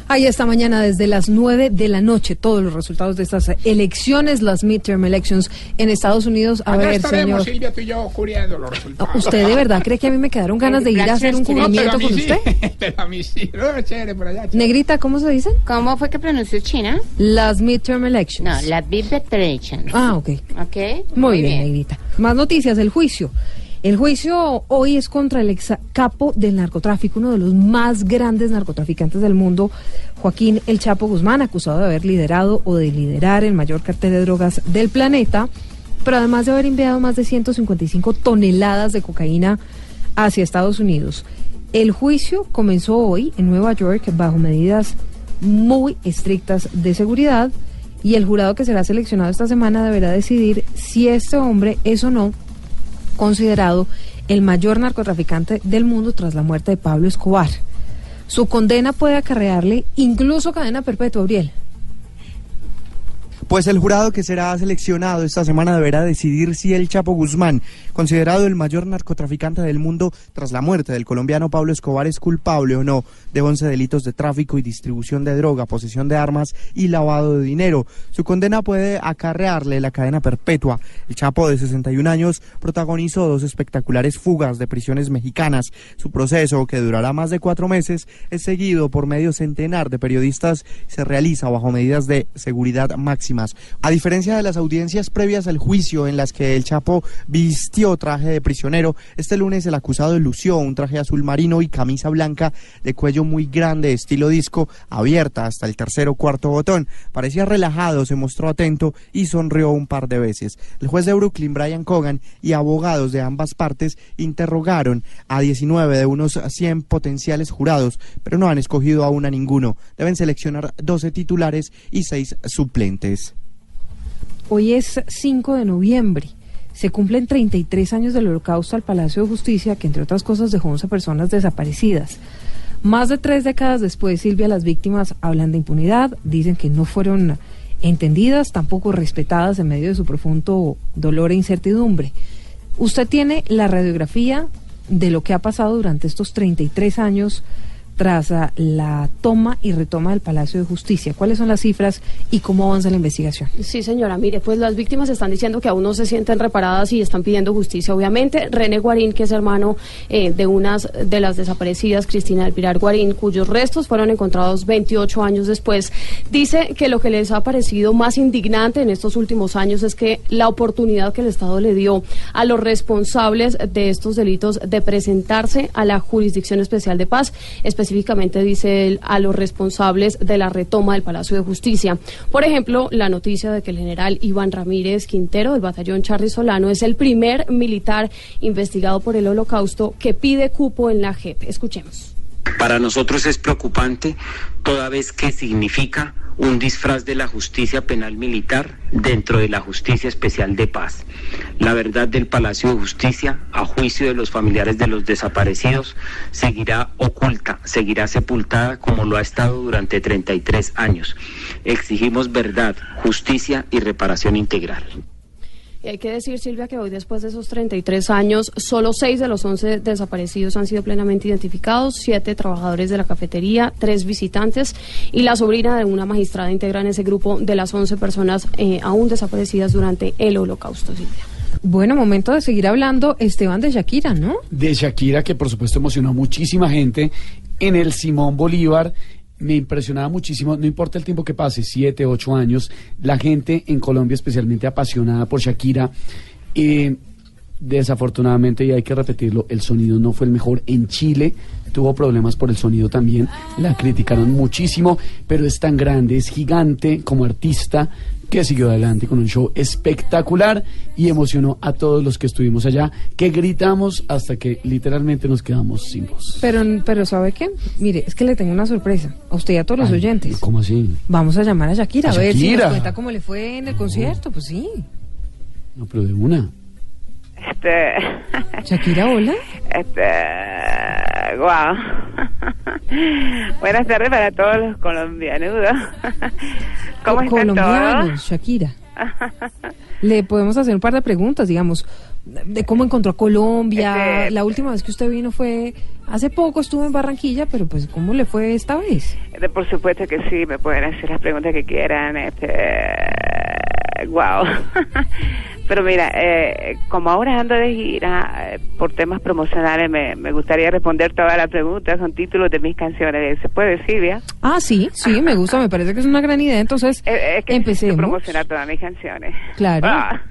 Speaker 5: Ahí esta mañana desde las 9 de la noche todos los resultados de estas elecciones, las midterm elections en Estados Unidos. A
Speaker 6: Allá
Speaker 5: ver,
Speaker 6: estaremos,
Speaker 5: señor.
Speaker 6: Silvia, tú y yo cubriendo los resultados.
Speaker 5: ¿Usted de verdad cree que a mí me quedaron ganas de ir a hacer un cubrimiento con usted?
Speaker 6: Pero a mí sí, no, chévere por allá.
Speaker 5: Negrita, ¿cómo se dice?
Speaker 14: ¿Cómo fue que pronunció China?
Speaker 5: Las midterm elections.
Speaker 14: No, las Big Elections.
Speaker 5: Ah, ok.
Speaker 14: ¿Ok?
Speaker 5: Muy, bien, Negrita. Más noticias, el juicio. El juicio hoy es contra el ex capo del narcotráfico, uno de los más grandes narcotraficantes del mundo, Joaquín El Chapo Guzmán, acusado de haber liderado o de liderar el mayor cartel de drogas del planeta, pero además de haber enviado más de 155 toneladas de cocaína hacia Estados Unidos. El juicio comenzó hoy en Nueva York bajo medidas muy estrictas de seguridad y el jurado que será seleccionado esta semana deberá decidir si este hombre es o no considerado el mayor narcotraficante del mundo tras la muerte de Pablo Escobar. Su condena puede acarrearle incluso cadena perpetua, Uriel.
Speaker 11: Pues el jurado que será seleccionado esta semana deberá decidir si el Chapo Guzmán, considerado el mayor narcotraficante del mundo tras la muerte del colombiano Pablo Escobar, es culpable o no de 11 delitos de tráfico y distribución de droga, posesión de armas y lavado de dinero. Su condena puede acarrearle la cadena perpetua. El Chapo, de 61 años, protagonizó dos espectaculares fugas de prisiones mexicanas. Su proceso, que durará más de cuatro meses, es seguido por medio centenar de periodistas y se realiza bajo medidas de seguridad A diferencia de las audiencias previas al juicio en las que el Chapo vistió traje de prisionero, este lunes el acusado lució un traje azul marino y camisa blanca de cuello muy grande, estilo disco, abierta hasta el tercer o cuarto botón. Parecía relajado, se mostró atento y sonrió un par de veces. El juez de Brooklyn, Brian Cogan, y abogados de ambas partes interrogaron a 19 de unos 100 potenciales jurados, pero no han escogido aún a ninguno. Deben seleccionar 12 titulares y 6 suplentes.
Speaker 5: Hoy es 5 de noviembre. Se cumplen 33 años del holocausto al Palacio de Justicia, que entre otras cosas dejó 11 personas desaparecidas. Más de tres décadas después, Silvia, las víctimas hablan de impunidad, dicen que no fueron entendidas, tampoco respetadas en medio de su profundo dolor e incertidumbre. Usted tiene la radiografía de lo que ha pasado durante estos 33 años tras la toma y retoma del Palacio de Justicia. ¿Cuáles son las cifras y cómo avanza la investigación?
Speaker 16: Sí, señora. Mire, pues las víctimas están diciendo que aún no se sienten reparadas y están pidiendo justicia. Obviamente, René Guarín, que es hermano eh, de unas de las desaparecidas, Cristina del Pilar Guarín, cuyos restos fueron encontrados 28 años después, dice que lo que les ha parecido más indignante en estos últimos años es que la oportunidad que el Estado le dio a los responsables de estos delitos de presentarse a la Jurisdicción Especial de Paz, específicamente dice él, a los responsables de la retoma del Palacio de Justicia. Por ejemplo, la noticia de que el general Iván Ramírez Quintero del batallón Charly Solano es el primer militar investigado por el holocausto que pide cupo en la JEP. Escuchemos.
Speaker 17: Para nosotros es preocupante toda vez que significa un disfraz de la justicia penal militar dentro de la justicia especial de paz. La verdad del Palacio de Justicia, a juicio de los familiares de los desaparecidos, seguirá oculta, seguirá sepultada como lo ha estado durante 33 años. Exigimos verdad, justicia y reparación integral.
Speaker 16: Y hay que decir, Silvia, que hoy, después de esos 33 años, solo 6 de los 11 desaparecidos han sido plenamente identificados, 7 trabajadores de la cafetería, 3 visitantes y la sobrina de una magistrada integra en ese grupo de las 11 personas eh, aún desaparecidas durante el holocausto, Silvia.
Speaker 5: Bueno, momento de seguir hablando, Esteban, de Shakira, ¿no?
Speaker 7: De Shakira, que por supuesto emocionó a muchísima gente en el Simón Bolívar me impresionaba muchísimo, no importa el tiempo que pase, siete, ocho años, la gente en Colombia especialmente apasionada por Shakira. Eh, desafortunadamente, y hay que repetirlo, el sonido no fue el mejor en Chile. Tuvo problemas por el sonido también, la criticaron muchísimo, pero es tan grande, es gigante como artista que siguió adelante con un show espectacular y emocionó a todos los que estuvimos allá, que gritamos hasta que literalmente nos quedamos sin voz.
Speaker 5: Pero, pero ¿sabe qué? Mire, es que le tengo una sorpresa. A usted y a todos los oyentes.
Speaker 7: ¿Cómo así?
Speaker 5: Vamos a llamar a Shakira,
Speaker 7: ¿A
Speaker 5: a, ver si nos cuenta cómo le fue en el concierto. Pues sí.
Speaker 7: No, pero de una.
Speaker 18: Este.
Speaker 5: Shakira, hola.
Speaker 18: Este. Guau. Buenas tardes para todos los colombianos. ¿Cómo están
Speaker 5: colombianos,
Speaker 18: todos?
Speaker 5: Shakira. Le podemos hacer un par de preguntas, digamos, de cómo encontró a Colombia.
Speaker 18: Este-
Speaker 5: La última vez que usted vino fue hace poco, estuvo en Barranquilla, pero pues ¿cómo le fue esta vez?
Speaker 18: Por supuesto que sí, me pueden hacer las preguntas que quieran. Este. Wow. Pero mira, eh, como ahora ando de gira eh, por temas promocionales, me, me gustaría responder todas las preguntas con títulos de mis canciones. ¿Se puede, Silvia?
Speaker 5: Ah, sí, sí, me gusta, me parece que es una gran idea. Entonces,
Speaker 18: Eh, es que
Speaker 5: empecemos.
Speaker 18: promocionar todas mis canciones.
Speaker 5: Claro.
Speaker 18: Ah.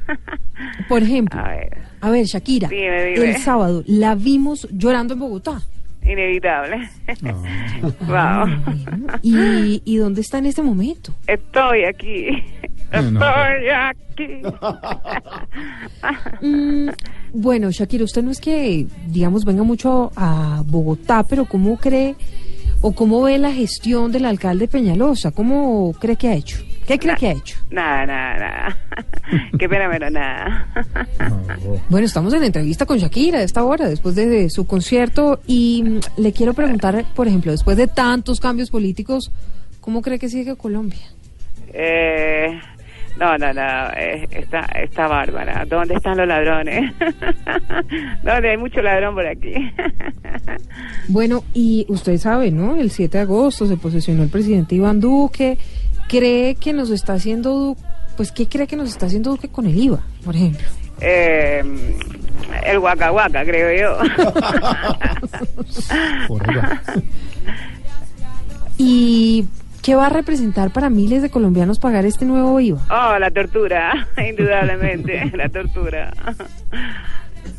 Speaker 5: Por ejemplo, a ver, Shakira,
Speaker 18: Dime, dime.
Speaker 5: el sábado la vimos llorando en Bogotá.
Speaker 18: Inevitable. wow.
Speaker 5: ¿Y, ¿Y dónde está en este momento?
Speaker 18: Estoy aquí.
Speaker 5: No, no.
Speaker 18: Estoy aquí.
Speaker 5: Mm, Bueno, Shakira, usted no es que, digamos, venga mucho a Bogotá, pero ¿cómo cree o cómo ve la gestión del alcalde Peñalosa? ¿Cómo cree que ha hecho? ¿Qué cree que ha hecho?
Speaker 18: Nada, nada, nada. Qué pena, pero nada.
Speaker 5: Bueno, estamos en entrevista con Shakira a esta hora, después de, de su concierto, y mm, le quiero preguntar, por ejemplo, después de tantos cambios políticos, ¿cómo cree que sigue Colombia?
Speaker 18: Eh, no, no, no. eh, está, está bárbara. ¿Dónde están los ladrones? ¿Dónde hay mucho ladrón por aquí?
Speaker 5: Bueno, y usted sabe, ¿no? El 7 de agosto se posesionó el presidente Iván Duque. ¿Cree que nos está haciendo? Pues, ¿qué cree que nos está haciendo Duque con el IVA, por ejemplo?
Speaker 18: Eh, el Waka, creo yo.
Speaker 5: ¿Y qué va a representar para miles de colombianos pagar este nuevo IVA?
Speaker 18: Oh, la tortura, indudablemente, la tortura.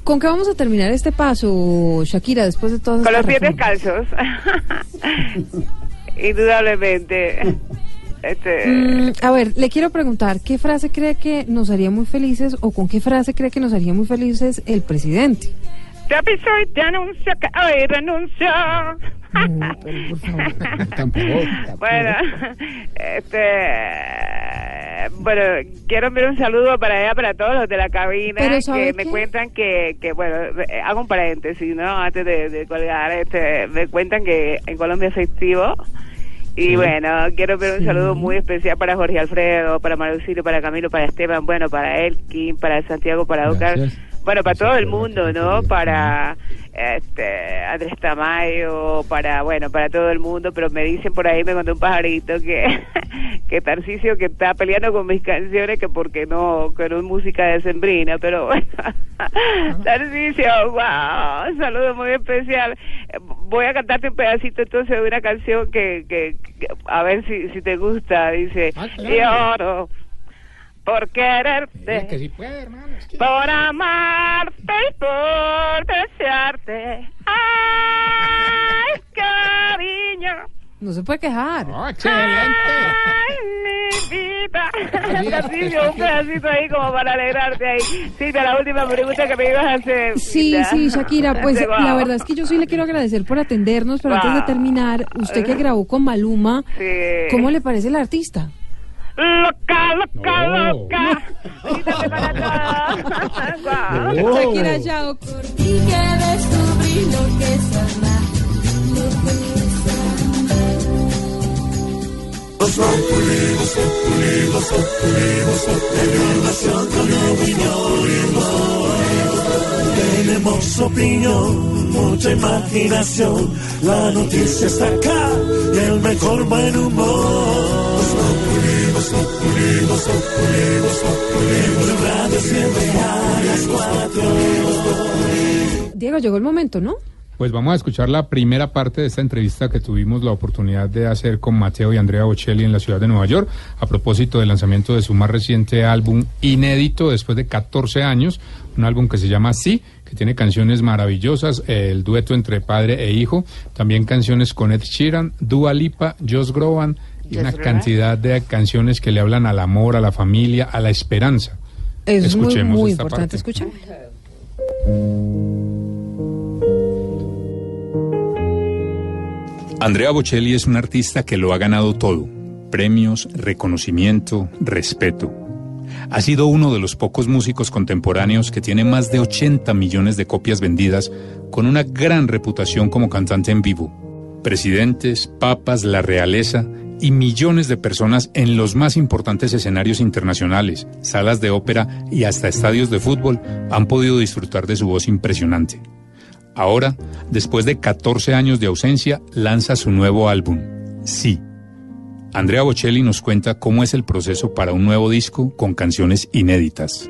Speaker 5: ¿Con qué vamos a terminar este paso, Shakira, después de todas
Speaker 18: Con los pies
Speaker 5: reformas?
Speaker 18: descalzos. indudablemente. Este,
Speaker 5: Mm, a ver, le quiero preguntar, ¿qué frase cree que nos haría muy felices o con qué frase cree que nos haría muy felices el presidente?
Speaker 18: Te aviso y te anuncio que hoy renuncio. bueno, este, bueno, quiero enviar un saludo para allá, para todos los de la cabina
Speaker 5: Pero ¿sabe
Speaker 18: que me
Speaker 5: qué?
Speaker 18: cuentan que, que, bueno, eh, hago un paréntesis, ¿no? Antes de, de colgar, este, me cuentan que en Colombia es festivo. Y bueno, quiero enviar un saludo muy especial para Jorge Alfredo, para Marucilio, para Camilo, para Esteban, bueno, para Elkin, para Santiago, para Oscar, bueno, para todo el mundo, ¿no? Para este Andrés Tamayo, para, bueno, para todo el mundo, pero me dicen por ahí, me contó un pajarito que, que Tarcisio que está peleando con mis canciones, que porque no, que no es música de sembrina, pero bueno, Tarcisio, wow, un saludo muy especial. Voy a cantarte un pedacito entonces de una canción que, que, que- a ver si, si te gusta, dice, lloro por quererte,
Speaker 6: Que si puede, hermano. es que-
Speaker 18: por amarte y por desearte. Ay, cariño.
Speaker 5: No se puede quejar.
Speaker 18: Ay, mi vida. Tarcisio, un pedacito ahí como para alegrarte ahí. Silvia, la última pregunta que me ibas a hacer.
Speaker 5: Sí, sí, Shakira, pues la verdad es que yo sí le quiero agradecer por atendernos, pero antes de terminar, usted que grabó con Maluma,
Speaker 18: Sí.
Speaker 5: ¿cómo le parece el artista?
Speaker 18: Loca, loca, loca. Quítate para. Guau.
Speaker 5: Shakira, chao.
Speaker 4: Y que descubrí lo que es amar, lo que es
Speaker 2: Tenemos opinión, mucha imaginación. La noticia está acá y el mejor buen humor. En radio siempre a las cuatro.
Speaker 5: Diego, llegó el momento, ¿no?
Speaker 10: Pues vamos a escuchar la primera parte de esta entrevista que tuvimos la oportunidad de hacer con Mateo y Andrea Bocelli en la ciudad de Nueva York a propósito del lanzamiento de su más reciente álbum inédito después de 14 años, un álbum que se llama Sí, que tiene canciones maravillosas, eh, el dueto entre padre e hijo, también canciones con Ed Sheeran, Dua Lipa, Josh Groban y una
Speaker 5: Groban.
Speaker 10: cantidad de canciones que le hablan al amor, a la familia, a la esperanza.
Speaker 5: Es muy,
Speaker 10: Escuchemos
Speaker 5: muy
Speaker 10: esta
Speaker 5: importante
Speaker 10: parte.
Speaker 5: escuchar.
Speaker 10: Andrea Bocelli es un artista que lo ha ganado todo. Premios, reconocimiento, respeto. Ha sido uno de los pocos músicos contemporáneos que tiene más de 80 millones de copias vendidas con una gran reputación como cantante en vivo. Presidentes, papas, la realeza y millones de personas en los más importantes escenarios internacionales, salas de ópera y hasta estadios de fútbol han podido disfrutar de su voz impresionante. Ahora, después de 14 años de ausencia, lanza su nuevo álbum, Sí. Andrea Bocelli nos cuenta cómo es el proceso para un nuevo disco con canciones inéditas.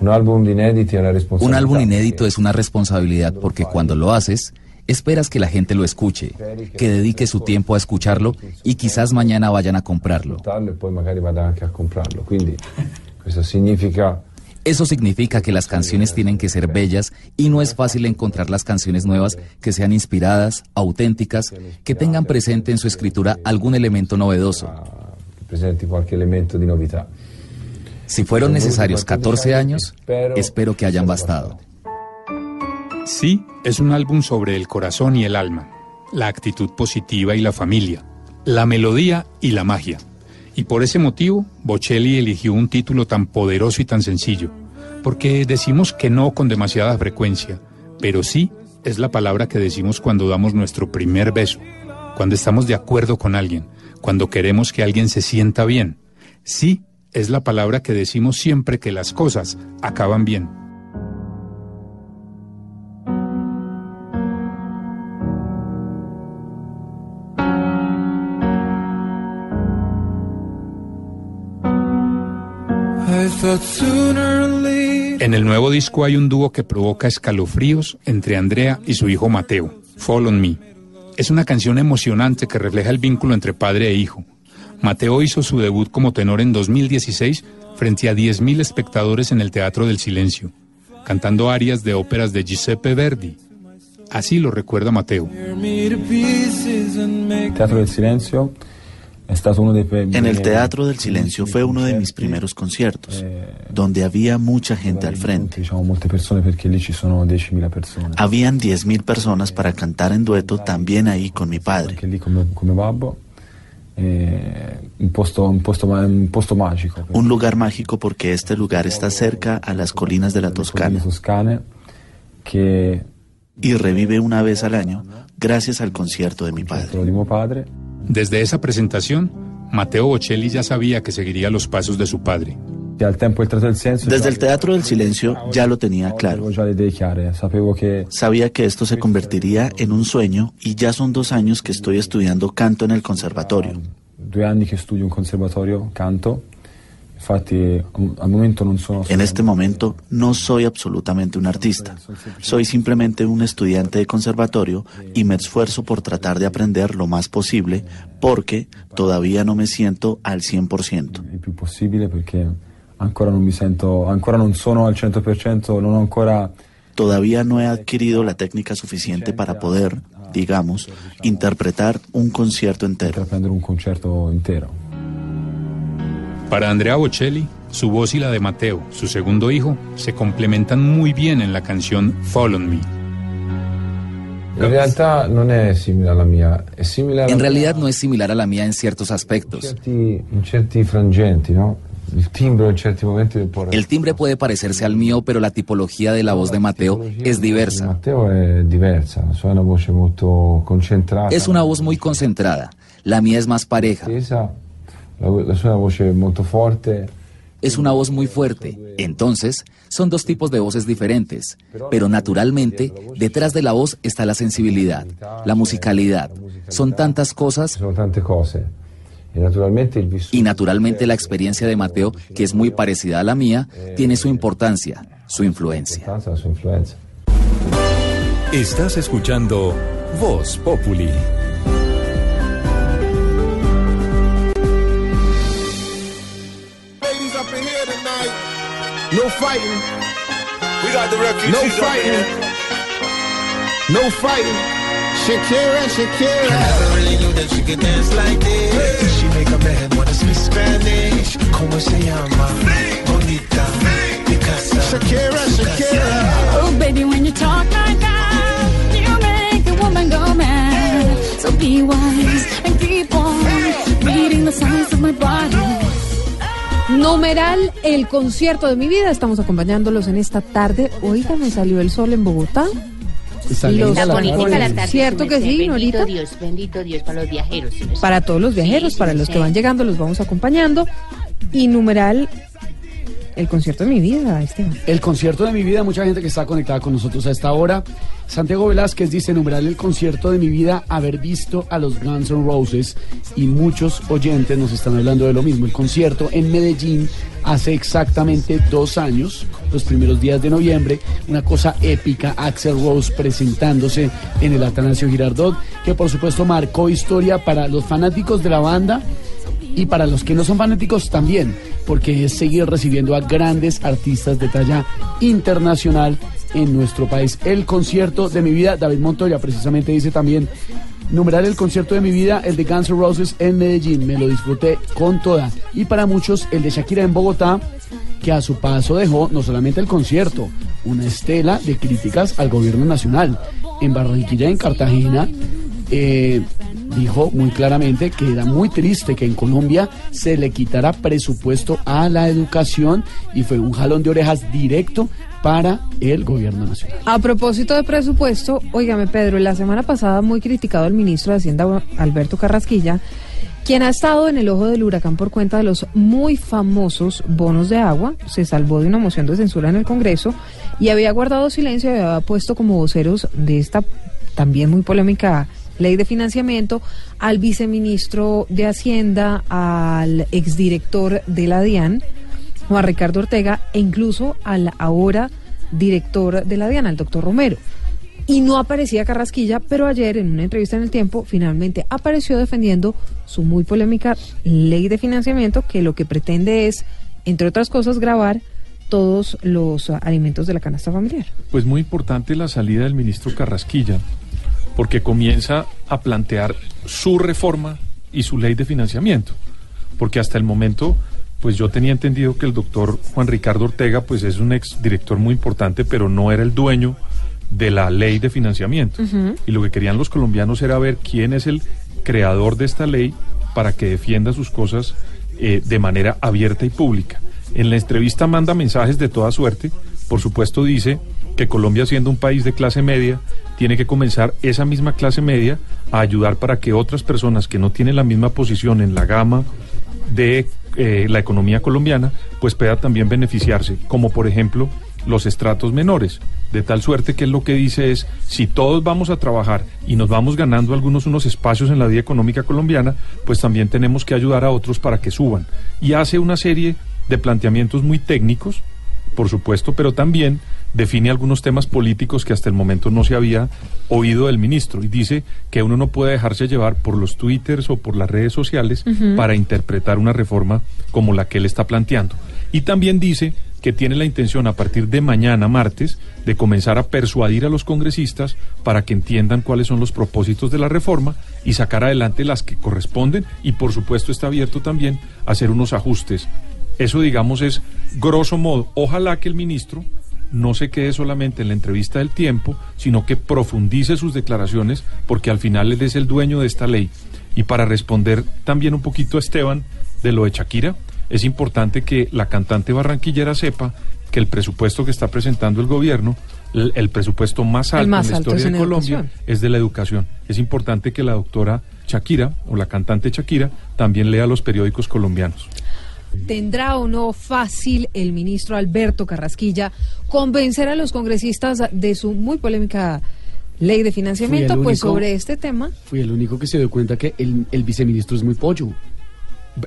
Speaker 19: Un álbum inédito, una responsabilidad.
Speaker 20: Un álbum inédito es una responsabilidad porque cuando lo haces, esperas que la gente lo escuche, que dedique su tiempo a escucharlo y quizás mañana vayan a comprarlo.
Speaker 19: e questo significa
Speaker 20: Eso significa que las canciones tienen que ser bellas y no es fácil encontrar las canciones nuevas que sean inspiradas, auténticas, que tengan presente en su escritura algún elemento novedoso.
Speaker 19: novità.
Speaker 20: Si fueron necesarios 14 años, espero que hayan bastado.
Speaker 10: Sí, es un álbum sobre el corazón y el alma, la actitud positiva y la familia, la melodía y la magia. Y por ese motivo, Bocelli eligió un título tan poderoso y tan sencillo, porque decimos que no con demasiada frecuencia, pero sí es la palabra que decimos cuando damos nuestro primer beso, cuando estamos de acuerdo con alguien, cuando queremos que alguien se sienta bien. Sí es la palabra que decimos siempre que las cosas acaban bien. En el nuevo disco hay un dúo que provoca escalofríos entre Andrea y su hijo Mateo, Fall on Me. Es una canción emocionante que refleja el vínculo entre padre e hijo. Mateo hizo su debut como tenor en 2016 frente a 10.000 espectadores en el Teatro del Silencio, cantando arias de óperas de Giuseppe Verdi. Así lo recuerda Mateo.
Speaker 19: Teatro del Silencio
Speaker 21: En el Teatro del Silencio fue uno de mis primeros conciertos, donde había mucha gente al frente.
Speaker 19: diciamo molte persone perché lì ci sono 10.000 persone.
Speaker 21: Habían 10.000 personas para cantar en dueto también ahí con mi padre.
Speaker 19: Eh, un,
Speaker 21: lugar mágico porque este lugar está cerca a las colinas de la Toscana y revive una vez al año gracias al concierto de mi padre.
Speaker 10: Desde esa presentación, Mateo Bocelli ya sabía que seguiría los pasos de su padre.
Speaker 21: Desde el Teatro del Silencio ya lo tenía claro. Sabía que esto se convertiría en un sueño y ya son dos años que estoy estudiando canto en el conservatorio.
Speaker 19: due anni che studio un conservatorio, canto,
Speaker 21: En este momento no soy absolutamente un artista. Soy simplemente un estudiante de conservatorio y me esfuerzo por tratar de aprender lo más posible porque todavía no me siento al 100%.
Speaker 19: il più possibile perché ancora non mi sento, ancora non sono al 100%, non ho ancora
Speaker 21: Todavía no he adquirido la técnica suficiente para poder, digamos, interpretar un concierto entero.
Speaker 19: un.
Speaker 10: Para Andrea Bocelli, su voz y la de Mateo, su segundo hijo, se complementan muy bien en la canción Fall on Me.
Speaker 19: In realtà non è simile alla mia, è simile alla
Speaker 20: En realidad no es similar a la mía en ciertos aspectos.
Speaker 19: no?
Speaker 20: El timbre puede parecerse al mío, pero la tipología de la voz de Mateo es diversa.
Speaker 19: Matteo è diversa, la è una voce molto concentrata.
Speaker 20: Es una voz muy concentrada. La mía es más pareja.
Speaker 19: Tesa, la, la sua è una voce molto forte.
Speaker 20: Es una voz muy fuerte. Entonces, son dos tipos de voces diferentes. Pero naturalmente, detrás de la voz está la sensibilidad, la musicalidad. Son tantas cosas y naturalmente la experiencia de Mateo, que es muy parecida a la mía, tiene su importancia, su influencia.
Speaker 3: Estás escuchando Voz Populi.
Speaker 22: No fighting. We got the refugees no fighting. No fighting. Shakira, Shakira. I never really knew that she could dance like this. She make a man wanna speak Spanish. Como se llama? Bonita. Picasa. Shakira, Shakira.
Speaker 4: Oh, baby, when you talk like that, you make a woman go mad. So be wise and keep on reading the signs of my body.
Speaker 5: Numeral El concierto de mi vida. Estamos acompañándolos en esta tarde. Oiga, me salió el sol en Bogotá. Los
Speaker 14: bonita la tarde.
Speaker 5: Cierto que sí,
Speaker 14: Bendito
Speaker 5: Norita.
Speaker 14: Dios, bendito Dios para los viajeros.
Speaker 5: Para todos los viajeros,
Speaker 14: Sí,
Speaker 5: para
Speaker 14: sí,
Speaker 5: los
Speaker 14: sí.
Speaker 5: que van llegando, los vamos acompañando. Y numeral El concierto de mi vida, Esteban.
Speaker 7: El concierto de mi vida, mucha gente que está conectada con nosotros a esta hora. Santiago Velázquez dice, numeral el concierto de mi vida, haber visto a los Guns N' Roses y muchos oyentes nos están hablando de lo mismo. El concierto en Medellín hace exactamente dos años, los primeros días de noviembre, una cosa épica, Axel Rose presentándose en el Atanasio Girardot, que por supuesto marcó historia para los fanáticos de la banda y para los que no son fanáticos también, porque es seguir recibiendo a grandes artistas de talla internacional en nuestro país. El concierto de mi vida, David Montoya precisamente dice también, Numerar el concierto de mi vida, el de Guns N' Roses en Medellín. Me lo disfruté con toda. Y para muchos, el de Shakira en Bogotá, que a su paso dejó no solamente el concierto, una estela de críticas al gobierno nacional. En Barranquilla, en Cartagena, eh, dijo muy claramente que era muy triste que en Colombia se le quitara presupuesto a la educación y fue un jalón de orejas directo para el gobierno nacional.
Speaker 5: A propósito de presupuesto, óigame Pedro, la semana pasada muy criticado el ministro de Hacienda Alberto Carrasquilla, quien ha estado en el ojo del huracán por cuenta de los muy famosos bonos de agua, se salvó de una moción de censura en el Congreso y había guardado silencio y había puesto como voceros de esta también muy polémica ley de financiamiento al viceministro de Hacienda, al exdirector de la DIAN, Juan Ricardo Ortega, e incluso al ahora director de la DIAN, al doctor Romero. Y no aparecía Carrasquilla, pero ayer en una entrevista en el tiempo finalmente apareció defendiendo su muy polémica ley de financiamiento que lo que pretende es, entre otras cosas, grabar todos los alimentos de la canasta familiar.
Speaker 9: Pues muy importante la salida del ministro Carrasquilla, porque comienza a plantear su reforma y su ley de financiamiento, porque hasta el momento pues yo tenía entendido que el doctor Juan Ricardo Ortega pues es un ex director muy importante, pero no era el dueño de la ley de financiamiento. Y lo que querían los colombianos era ver quién es el creador de esta ley para que defienda sus cosas eh, de manera abierta y pública. En la entrevista manda mensajes de toda suerte, por supuesto dice que Colombia siendo un país de clase media, tiene que comenzar esa misma clase media a ayudar para que otras personas que no tienen la misma posición en la gama de eh, la economía colombiana, pues pueda también beneficiarse, como por ejemplo los estratos menores. De tal suerte que lo que dice es, si todos vamos a trabajar y nos vamos ganando algunos unos espacios en la vida económica colombiana, pues también tenemos que ayudar a otros para que suban. Y hace una serie de planteamientos muy técnicos, por supuesto, pero también define algunos temas políticos que hasta el momento no se había oído del ministro y dice que uno no puede dejarse llevar por los twitters o por las redes sociales para interpretar una reforma como la que él está planteando. Y también dice que tiene la intención a partir de mañana, martes, de comenzar a persuadir a los congresistas para que entiendan cuáles son los propósitos de la reforma y sacar adelante las que corresponden y por supuesto está abierto también a hacer unos ajustes. Eso digamos es grosso modo. Ojalá que el ministro no se quede solamente en la entrevista del tiempo, sino que profundice sus declaraciones, porque al final él es el dueño de esta ley. Y para responder también un poquito a Esteban de lo de Shakira, es importante que la cantante barranquillera sepa que el presupuesto que está presentando el gobierno, el, el presupuesto más alto
Speaker 5: más
Speaker 9: en la
Speaker 5: alto
Speaker 9: historia de Colombia,
Speaker 5: educación.
Speaker 9: es de la educación. Es importante que la doctora Shakira o la cantante Shakira también lea los periódicos colombianos.
Speaker 5: ¿Tendrá o no fácil el ministro Alberto Carrasquilla convencer a los congresistas de su muy polémica ley de financiamiento?
Speaker 7: Fui el
Speaker 5: Pues
Speaker 7: único-
Speaker 5: sobre este tema.
Speaker 7: Fui el único que se dio cuenta que el, el viceministro es muy pollo.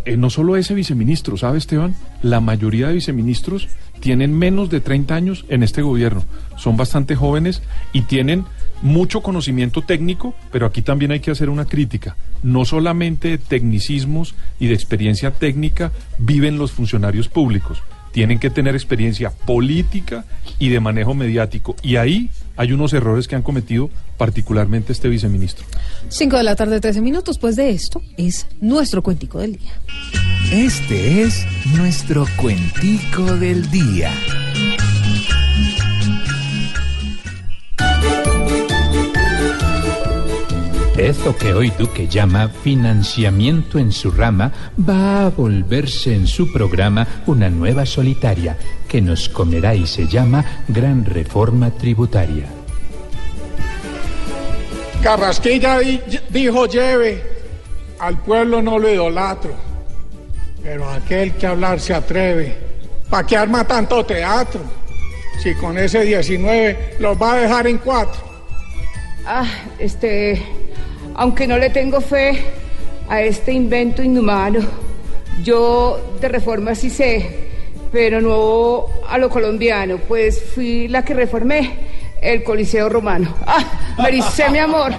Speaker 9: Eh, no solo ese viceministro, ¿sabe Esteban? La mayoría de viceministros tienen menos de 30 años en este gobierno. Son bastante jóvenes y tienen mucho conocimiento técnico, pero aquí también hay que hacer una crítica. No solamente de tecnicismos y de experiencia técnica viven los funcionarios públicos. Tienen que tener experiencia política y de manejo mediático. Y ahí hay unos errores que han cometido particularmente este viceministro.
Speaker 5: 5 de la tarde, 13 minutos. Pues de esto es nuestro cuentico del día.
Speaker 3: Este es nuestro cuentico del día.
Speaker 23: Esto que hoy Duque llama financiamiento en su rama va a volverse en su programa una nueva solitaria que nos comerá y se llama Gran Reforma Tributaria.
Speaker 24: Carrasquilla di- dijo lleve, al pueblo no lo idolatro, pero aquel que hablar se atreve, ¿para qué arma tanto teatro? Si con ese 19 los va a dejar en cuatro.
Speaker 8: Ah, este, aunque no le tengo fe a este invento inhumano, yo de reforma sí sé, pero no a lo colombiano, pues fui la que reformé el Coliseo Romano. Ah, me ericé, mi amor.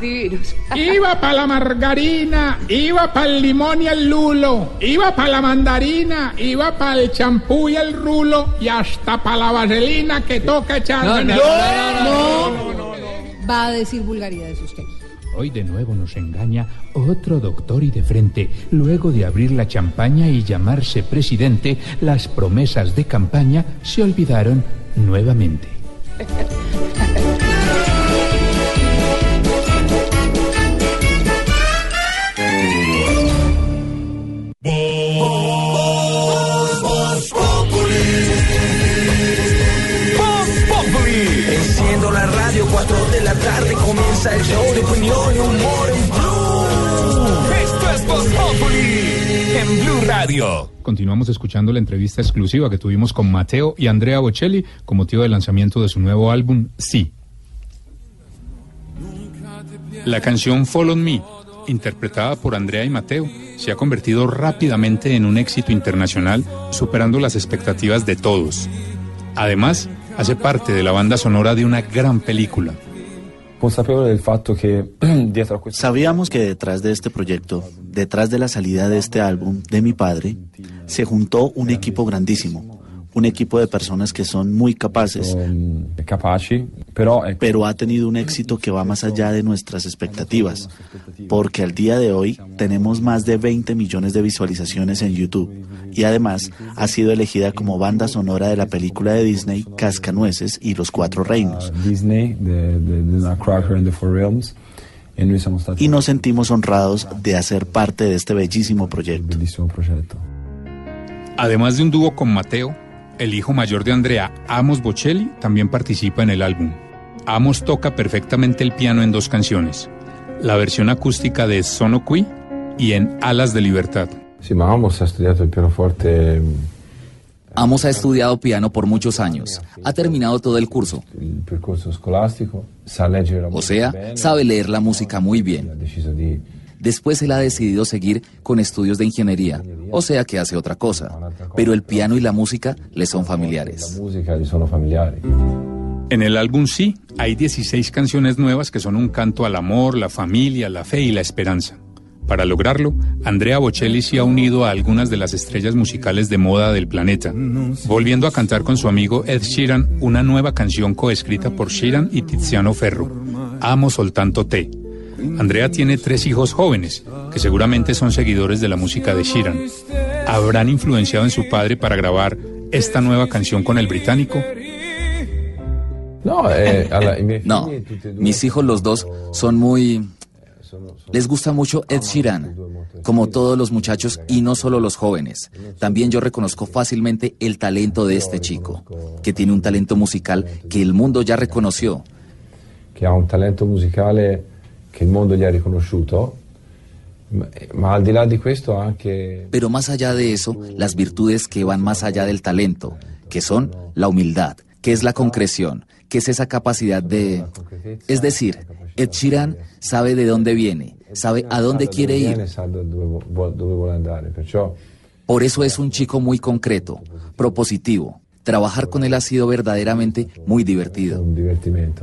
Speaker 8: Divinos.
Speaker 6: Iba para la margarina, iba para el limón y el lulo, iba para la mandarina, iba para el champú y el rulo y hasta para la vaselina que toca echar.
Speaker 5: No, no, no, no, va a decir vulgaridades usted.
Speaker 23: Hoy de nuevo nos engaña otro doctor y de frente. Luego de abrir la champaña y llamarse presidente, las promesas de campaña se olvidaron nuevamente.
Speaker 3: de opinión y humor en Blue. Esto es Voz Populi en Blue Radio.
Speaker 10: Continuamos escuchando la entrevista exclusiva que tuvimos con Mateo y Andrea Bocelli con motivo del lanzamiento de su nuevo álbum Sí. La canción Follow Me, interpretada por Andrea y Mateo, se ha convertido rápidamente en un éxito internacional, superando las expectativas de todos. Además, hace parte de la banda sonora de una gran película.
Speaker 19: Consapevole del fatto
Speaker 21: Sabíamos que detrás de este proyecto, detrás de la salida de este álbum de mi padre, se juntó un equipo grandísimo, un equipo de personas que son muy capaces,
Speaker 19: ecco,
Speaker 21: pero ha tenido un éxito que va más allá de nuestras expectativas, porque al día de hoy tenemos más de 20 millones de visualizaciones en YouTube y además ha sido elegida como banda sonora de la película de Disney Cascanueces y Los Cuatro Reinos.
Speaker 19: Disney, de, de, de Nutcracker and the Four Realms, noi siamo stati
Speaker 21: Y nos sentimos honrados de hacer parte de este bellísimo proyecto.
Speaker 10: Además de un dúo con Mateo, el hijo mayor de Andrea, Amos Bocelli, también participa en el álbum. Amos toca perfectamente el piano en dos canciones, la versión acústica de Sono Qui y en Alas de Libertad.
Speaker 19: Ma Amos ha studiato il pianoforte,
Speaker 20: Amos ha estudiado piano por muchos años. Ha terminado todo el curso.
Speaker 19: sa leggere la
Speaker 20: O sea, sabe leer la música muy bien. Después él ha decidido seguir con estudios de ingeniería, o sea que hace otra cosa. Pero el piano y la música le son
Speaker 19: la
Speaker 20: familiares.
Speaker 10: En el álbum Sí hay 16 canciones nuevas que son un canto al amor, la familia, la fe y la esperanza. Para lograrlo, Andrea Bocelli se ha unido a algunas de las estrellas musicales de moda del planeta, volviendo a cantar con su amigo Ed Sheeran una nueva canción coescrita por Sheeran y Tiziano Ferro, Amo soltanto te. Andrea tiene tres hijos jóvenes, que seguramente son seguidores de la música de Sheeran. ¿Habrán influenciado en su padre para grabar esta nueva canción con el británico?
Speaker 19: No, eh,
Speaker 20: No, mis hijos los dos son muy... Les gusta mucho Ed Sheeran, como todos los muchachos y no solo los jóvenes. También yo reconozco fácilmente el talento de este chico, que tiene un talento musical que el mundo ya reconoció.
Speaker 19: che ha un talento musicale che il mondo gli ha anche
Speaker 20: Pero más allá de eso, las virtudes que van más allá del talento, que son la humildad, que es la concreción, que es esa capacidad de... Es decir, Ed Sheeran sabe de dónde viene, sabe a dónde quiere ir. Por eso es un chico muy concreto, propositivo. Trabajar con él ha sido verdaderamente muy divertido.
Speaker 19: un divertimento.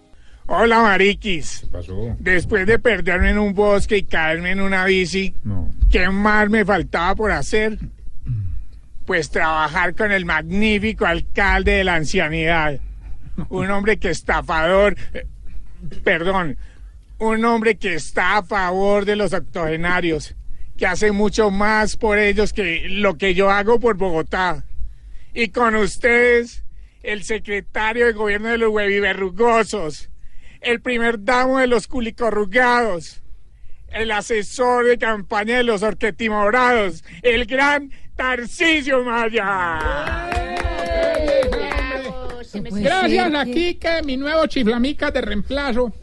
Speaker 24: Hola, Mariquis.
Speaker 10: pasó?
Speaker 24: Después de perderme en un bosque y caerme en una bici,
Speaker 10: No.
Speaker 24: ¿qué más me faltaba por hacer? Pues trabajar con el magnífico alcalde de la ancianidad. Un hombre que estafador. eh, Perdón. Un hombre que está a favor de los octogenarios. Que hace mucho más por ellos que lo que yo hago por Bogotá. Y con ustedes, el secretario de gobierno de los hueviverrugosos, el primer damo de los culicorrugados, el asesor de campaña de los orquetimorados, el gran Tarcisio Maya.
Speaker 6: Gracias aquí que mi nuevo chiflamica de reemplazo.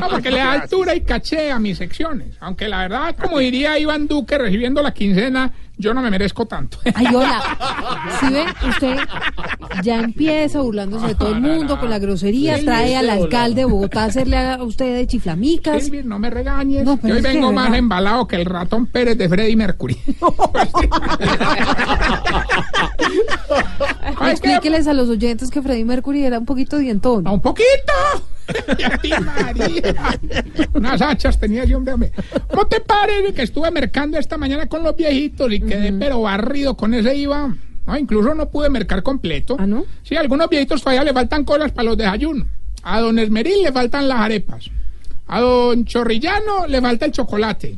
Speaker 6: No, porque le da altura y caché a mis secciones. Aunque la verdad, como diría Iván Duque recibiendo la quincena, yo no me merezco tanto.
Speaker 5: Ay, hola. Si ven, usted ya empieza burlándose de todo el mundo con la grosería, trae al alcalde de Bogotá a hacerle a usted de chiflamicas.
Speaker 6: Silvia, no me regañes.
Speaker 5: No,
Speaker 6: Yo hoy vengo más
Speaker 5: verdad.
Speaker 6: embalado que el ratón Pérez de Freddy Mercury.
Speaker 5: Explíqueles a los oyentes que Freddie Mercury era un poquito dientón.
Speaker 6: ¡Un poquito! Y a ti, María. Unas hachas tenía ese hombre. ¿Cómo te parece que estuve mercando esta mañana con los viejitos y quedé pero barrido con ese IVA? No, incluso no pude mercar completo. ¿Ah,
Speaker 5: no?
Speaker 6: Sí, a algunos viejitos todavía le faltan cosas para los desayunos. A don Esmeril le faltan las arepas. A don Chorrillano le falta el chocolate.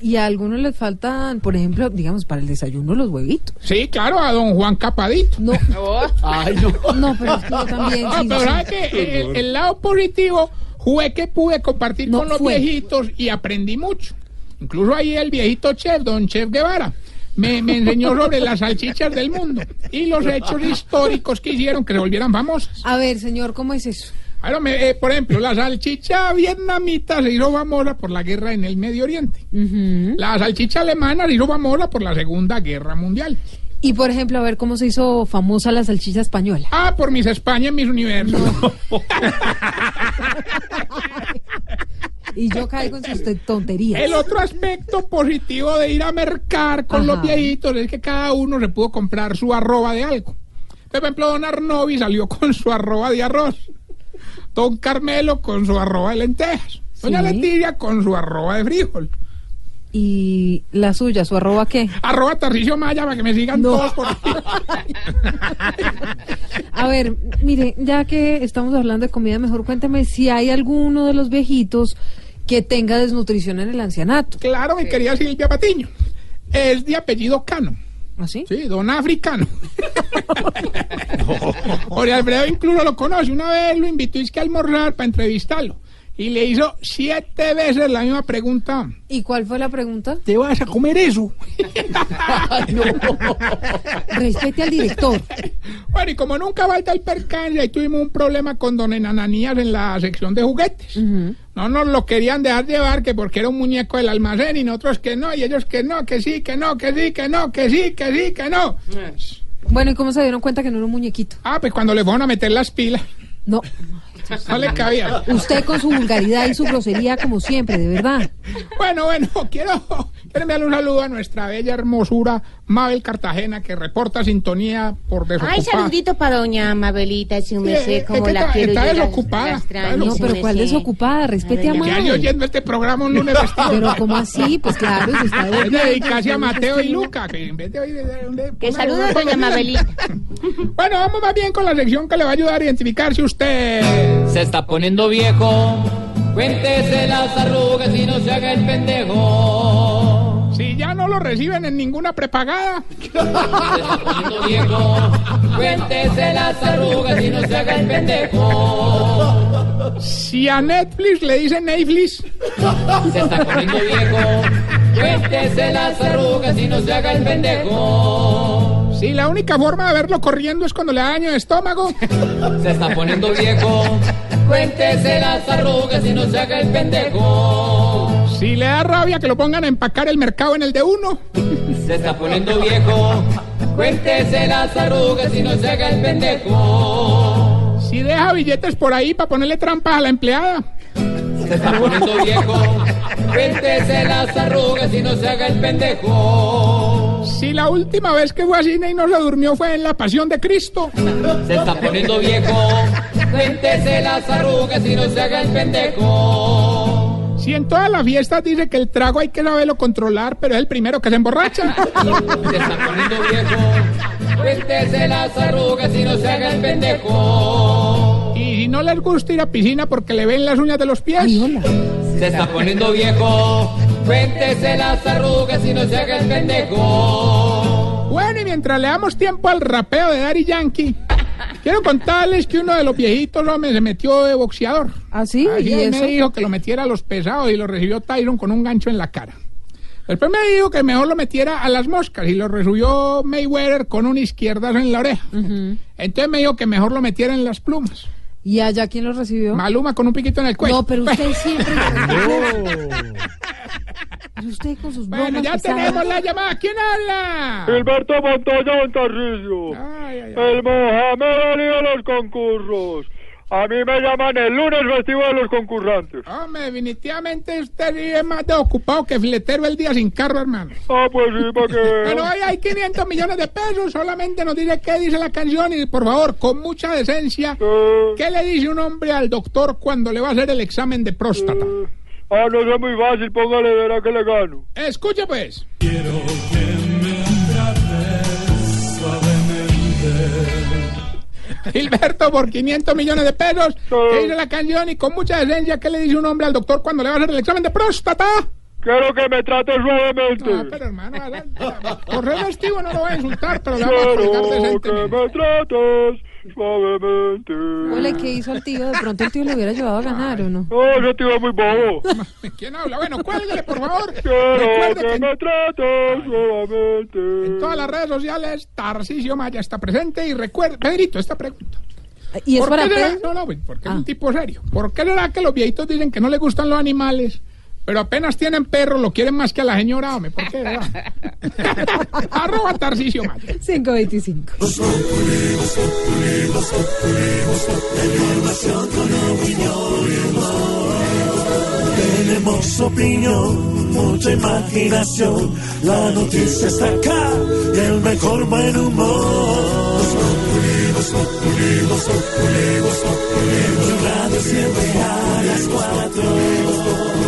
Speaker 5: Y a algunos les faltan, por ejemplo, digamos, para el desayuno los huevitos.
Speaker 6: Sí, claro, a don Juan Capadito.
Speaker 5: No.
Speaker 6: Ay, no.
Speaker 5: No, pero es que yo también.
Speaker 6: No,
Speaker 5: sí,
Speaker 6: pero
Speaker 5: sí.
Speaker 6: ¿sabe qué? El, el lado positivo fue que pude compartir
Speaker 5: No
Speaker 6: con los
Speaker 5: fue.
Speaker 6: viejitos y aprendí mucho. Incluso ahí el viejito chef, don Chef Guevara, me, me enseñó sobre las salchichas del mundo y los hechos históricos que hicieron que se volvieran famosas.
Speaker 5: A ver, señor, ¿cómo es eso?
Speaker 6: Me- eh, por ejemplo, la salchicha vietnamita se hizo famosa por la guerra en el Medio Oriente. La salchicha alemana se hizo famosa por la Segunda Guerra Mundial.
Speaker 5: Y por ejemplo, a ver cómo se hizo famosa la salchicha española.
Speaker 6: Ah, por mis España en mis universos.
Speaker 5: Y yo caigo en sus te- tonterías.
Speaker 6: El otro aspecto positivo de ir a mercar con los
Speaker 5: Ajá.
Speaker 6: viejitos es que cada uno se pudo comprar su arroba de algo. Por ejemplo, don Arnovi salió con su arroba de arroz. Don Carmelo con su arroba de lentejas. Doña. Leticia con su arroba de frijol.
Speaker 5: ¿Y la suya, su arroba qué?
Speaker 6: Arroba Tarcicio Maya para que me sigan todos por ahí.
Speaker 5: A ver, mire, ya que estamos hablando de comida, mejor cuénteme si hay alguno de los viejitos que tenga desnutrición en el ancianato.
Speaker 6: Claro, mi querida Silvia Patiño. Es de apellido Cano.
Speaker 5: ¿Ah, sí?
Speaker 6: Sí, don Africano. Jorge Alfredo incluso lo conoce. Una vez lo invitó es que a almorzar para entrevistarlo. Y le hizo siete veces la misma pregunta.
Speaker 5: ¿Y cuál fue la pregunta?
Speaker 6: ¿Te vas a comer eso?
Speaker 5: Respete al director.
Speaker 6: Bueno, y como nunca falta el percance, ahí tuvimos un problema con don Enananías en la sección de juguetes. No nos lo querían dejar llevar que porque era un muñeco del almacén y nosotros que no, y ellos que no, que sí, que no, que sí, que no, que sí, que sí, que no.
Speaker 5: Bueno, ¿y cómo se dieron cuenta que no era un muñequito?
Speaker 6: Ah, pues cuando le fueron a meter las pilas.
Speaker 5: No.
Speaker 6: No le cabía.
Speaker 5: Usted con su vulgaridad y su grosería, como siempre, de verdad.
Speaker 6: Bueno, bueno, quiero, quiero enviarle un saludo a nuestra bella hermosura Mabel Cartagena que reporta sintonía por desocupada.
Speaker 14: Ay, saludito para doña Mabelita, si me
Speaker 6: Sí,
Speaker 14: sé
Speaker 6: es
Speaker 14: cómo
Speaker 6: que
Speaker 14: la
Speaker 6: está-
Speaker 14: quiero
Speaker 6: está
Speaker 14: yo.
Speaker 6: desocupada,
Speaker 5: No, pero
Speaker 14: me
Speaker 5: ¿cuál
Speaker 14: sé.
Speaker 5: desocupada? Respete a
Speaker 6: Que hay
Speaker 5: Mabel.
Speaker 6: oyendo este programa un lunes festivo.
Speaker 5: Pero ¿cómo así? Pues claro, se está
Speaker 6: Es dedicarse a Mateo y. Luca, que en vez de oír... de- de-
Speaker 14: Que saludo a doña Mabelita.
Speaker 6: Bueno, vamos más bien con la sección que le va a ayudar a identificarse usted.
Speaker 25: Se está poniendo viejo. Cuéntese las arrugas y no se haga el pendejo.
Speaker 6: No lo reciben en ninguna prepagada.
Speaker 25: Viejo. Cuéntese las arrugas y no se haga el pendejo.
Speaker 6: Si a Netflix le dicen Netflix.
Speaker 25: Se está poniendo viejo. Cuéntese las arrugas y no se haga el pendejo.
Speaker 6: Si la única forma de verlo corriendo es cuando le da daño de estómago.
Speaker 25: Se está poniendo viejo. Cuéntese las arrugas y no se haga el pendejo.
Speaker 6: Si le da rabia que lo pongan a empacar el mercado en el de uno.
Speaker 25: Se está poniendo viejo. Cuéntese las arrugas y no se haga el pendejo.
Speaker 6: Si deja billetes por ahí para ponerle trampas a la empleada.
Speaker 25: Se está poniendo viejo. Cuéntese las arrugas y no se haga el pendejo.
Speaker 6: Si la última vez que fue a cine y no se durmió fue en La Pasión de Cristo.
Speaker 25: Se está poniendo viejo. Cuéntese las arrugas y no se haga el pendejo.
Speaker 6: Si en todas las fiestas dice que el trago hay que saberlo controlar, pero es el primero que se emborracha.
Speaker 25: Se está poniendo viejo. Cuéntese las arrugas y no se haga el pendejo.
Speaker 6: Y si no les gusta ir a piscina porque le ven las uñas de los pies.
Speaker 25: Se está poniendo viejo. Cuéntese las arrugas y no se haga el pendejo.
Speaker 6: Bueno, y mientras le damos tiempo al rapeo de Daddy Yankee, quiero contarles que uno de los viejitos, hombre, se metió de boxeador.
Speaker 5: ¿Ah, sí?
Speaker 6: Así
Speaker 5: ¿Y
Speaker 6: él me dijo que lo metiera a los pesados y lo recibió Tyron con un gancho en la cara. Después me dijo que mejor lo metiera a las moscas y lo resubió Mayweather con un izquierdazo en la oreja. Entonces me dijo que mejor lo metiera en las plumas.
Speaker 5: ¿Y allá quién lo recibió?
Speaker 6: Maluma con un piquito en el cuello.
Speaker 5: No, pero usted siempre... Usted con sus
Speaker 6: Bueno, ya
Speaker 5: pesadas.
Speaker 6: tenemos la llamada. ¿Quién habla?
Speaker 24: Gilberto Montoya Montarrillo. El Mohamed Ali de los concursos. A mí me llaman el lunes festivo de los concursantes.
Speaker 6: Hombre, definitivamente usted es más de ocupado que filetero el día sin carro, hermano.
Speaker 24: Ah, pues sí, para que...
Speaker 6: Pero hoy hay 500 millones de pesos, solamente nos dice qué dice la canción y por favor, con mucha decencia, ¿qué le dice un hombre al doctor cuando le va a hacer el examen de próstata?
Speaker 24: Ah, no es muy fácil, póngale, verá que le gano.
Speaker 6: Escucha pues. Gilberto, por 500 millones de pesos, ¿qué dice la canción y con mucha decencia, qué le dice un hombre al doctor cuando le va a hacer el examen de próstata?
Speaker 24: Quiero que me trate suavemente.
Speaker 6: No, pero hermano, ser festivo no lo voy a insultar, pero le vamos a colgar
Speaker 24: Quiero que
Speaker 6: decentemente.
Speaker 24: me trates suavemente.
Speaker 5: Hola, ¿qué hizo el tío? De pronto el tío le hubiera ayudado a ganar, ¿o no?
Speaker 24: No, ese tío es muy bobo.
Speaker 6: ¿Quién habla? Bueno, cuélguele, por favor.
Speaker 24: Quiero
Speaker 6: Recuerde
Speaker 24: que
Speaker 6: que
Speaker 24: me trates suavemente.
Speaker 6: en todas las redes sociales Tarcisio Maya está presente y recuerda, Pedrito, esta pregunta.
Speaker 5: ¿Y es
Speaker 6: ¿Por
Speaker 5: para
Speaker 6: qué será-? No, no, porque es un tipo serio. ¿Por qué será que los viejitos dicen que no les gustan los animales? Pero apenas tienen perro, lo quieren más que a la señora, hombre. ¿Por qué? verdad? Arroba Tarcisio Maya.
Speaker 5: 525.
Speaker 2: Tenemos opinión, mucha imaginación. La noticia está acá y el mejor buen humor. Radio siempre a las cuatro.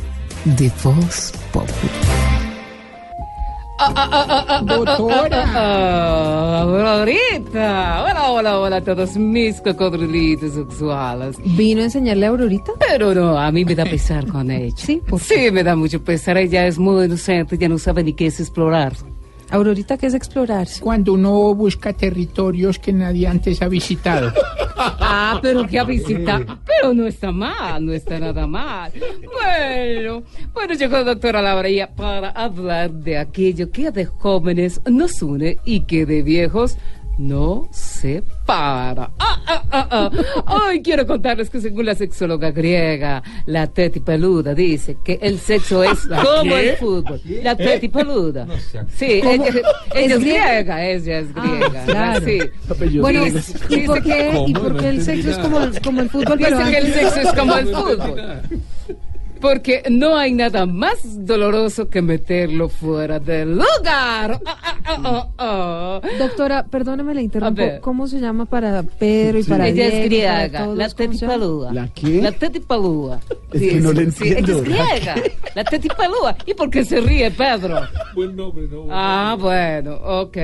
Speaker 26: de Voz Pop.
Speaker 27: Doctora. Aurorita. Hola, hola, hola a todos mis cocodrilitos sexuales.
Speaker 5: ¿Vino a enseñarle a Aurorita?
Speaker 27: Pero no, a mí me da pesar con ella.
Speaker 5: Sí, ¿por
Speaker 27: Sí, me da mucho pesar. Ella es muy inocente, ya no sabe ni qué es explorar.
Speaker 5: Aurorita, ¿qué es explorar?
Speaker 6: Cuando uno busca territorios que nadie antes ha visitado.
Speaker 27: Ah, pero que a visitar. Pero no está mal, no está nada mal. Bueno, bueno, llegó la doctora Labría para hablar de aquello que de jóvenes nos une y que de viejos no separa. Ah, ah, ah, ah. Hoy quiero contarles que según la sexóloga griega, la Teti Peluda dice que el sexo es
Speaker 6: ¿La
Speaker 27: como el fútbol. La Teti Peluda. Sí, ella, ella
Speaker 5: ¿Es griega?
Speaker 27: ella es
Speaker 5: Ah,
Speaker 27: griega.
Speaker 5: claro.
Speaker 27: Sí.
Speaker 5: Bueno, ¿y por qué, ¿y por qué el sexo es como, el- como el fútbol?
Speaker 27: Dice que el sexo es como el fútbol. Porque no hay nada más doloroso que meterlo fuera del lugar. Ah, ah, ah.
Speaker 5: Doctora, perdóneme, le interrumpo. ¿Cómo se llama para Pedro y para
Speaker 27: Ella es
Speaker 5: Diego, para
Speaker 27: griega, la tetipalúa.
Speaker 7: ¿La qué?
Speaker 27: La tetipalúa.
Speaker 7: Es que no le
Speaker 27: sí, ella
Speaker 7: entiendo.
Speaker 27: es griega, la tetipalúa. ¿Y por qué se ríe, Pedro?
Speaker 9: Buen nombre, no.
Speaker 27: Ah, bueno, ok.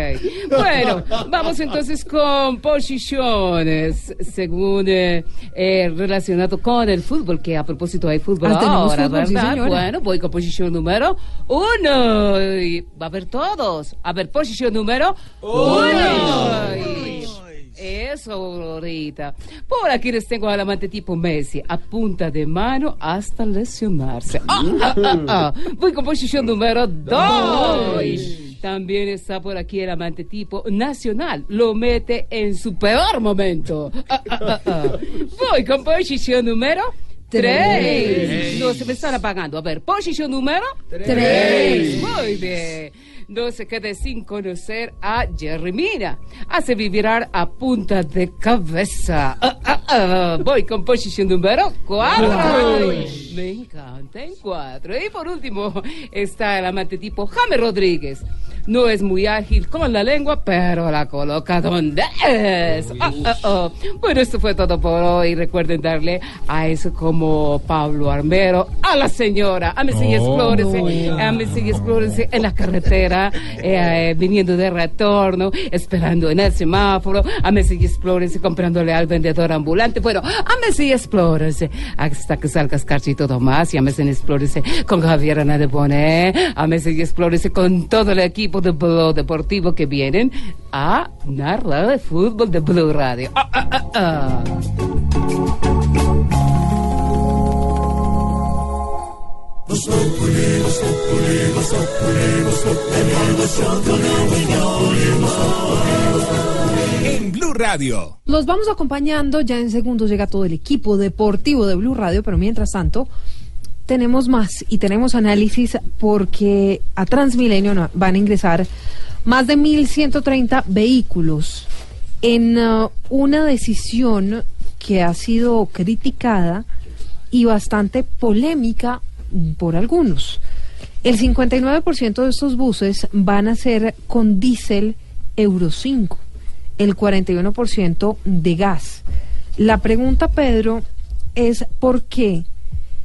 Speaker 27: Bueno, vamos entonces con posiciones, según eh, eh, relacionado con el fútbol, que a propósito hay fútbol
Speaker 5: Ah,
Speaker 27: ahora,
Speaker 5: fútbol,
Speaker 27: ¿verdad? bueno, voy con posición número uno. Y va a ver todos. A ver, posición número uno. Y- Eso, Aurorita. Por aquí les tengo al amante tipo Messi, a punta de mano hasta lesionarse. Ah, ah, ah. Voy con posición número dos. También está por aquí el amante tipo nacional. Lo mete en su peor momento. Voy con posición número tres.
Speaker 5: Tres.
Speaker 27: No se me están apagando. A ver, posición número
Speaker 5: Tres.
Speaker 27: Muy bien. No se quede sin conocer a Jerry Mina. Hace vibrar a punta de cabeza. Ah, ah, ah. Voy con posición número cuatro.
Speaker 5: Cuatro.
Speaker 27: Me encanta en cuatro. Y por último está el amante tipo James Rodríguez. No es muy ágil con la lengua, pero la coloca donde es. Ah, ah, ah. Bueno, esto fue todo por hoy. Recuerden darle a eso como Pablo Armero, a la señora, a Messi
Speaker 4: Oh.
Speaker 27: Explórese, a Messi Explórese en la carretera, eh, eh, viniendo de retorno, esperando en el semáforo, a Messi Explórese comprándole al vendedor ambulante. Bueno, a Messi Explórese hasta que salga Escarchito Tomás y a Messi Explórese con Javier Ana de Bonet, a Messi Explórese con todo el equipo de Blue Deportivo que vienen a narrar el fútbol de Blue Radio. Ah, ah, ah, ah.
Speaker 3: En Blue Radio.
Speaker 5: Los vamos acompañando, ya en segundos llega todo el equipo deportivo de Blue Radio, pero mientras tanto tenemos más y tenemos análisis porque a Transmilenio van a ingresar más de 1.130 vehículos en uh, una decisión que ha sido criticada y bastante polémica por algunos. El 59% de estos buses van a ser con diésel Euro 5, el 41% de gas. La pregunta, Pedro, es por qué,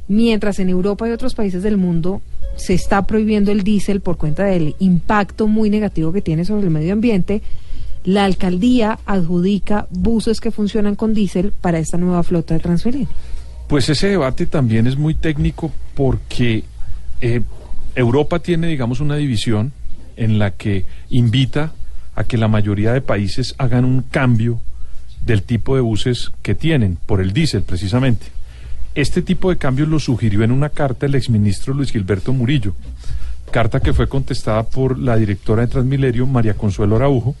Speaker 5: mientras en Europa y otros países del mundo se está prohibiendo el diésel por cuenta del impacto muy negativo que tiene sobre el medio ambiente, la alcaldía adjudica buses que funcionan con diésel para esta nueva flota de Transmilenio.
Speaker 9: Pues ese debate también es muy técnico porque eh, Europa tiene, digamos, una división en la que invita a que la mayoría de países hagan un cambio del tipo de buses que tienen, por el diésel precisamente. Este tipo de cambios lo sugirió en una carta el exministro Luis Gilberto Murillo, carta que fue contestada por la directora de Transmilenio, María Consuelo Araujo,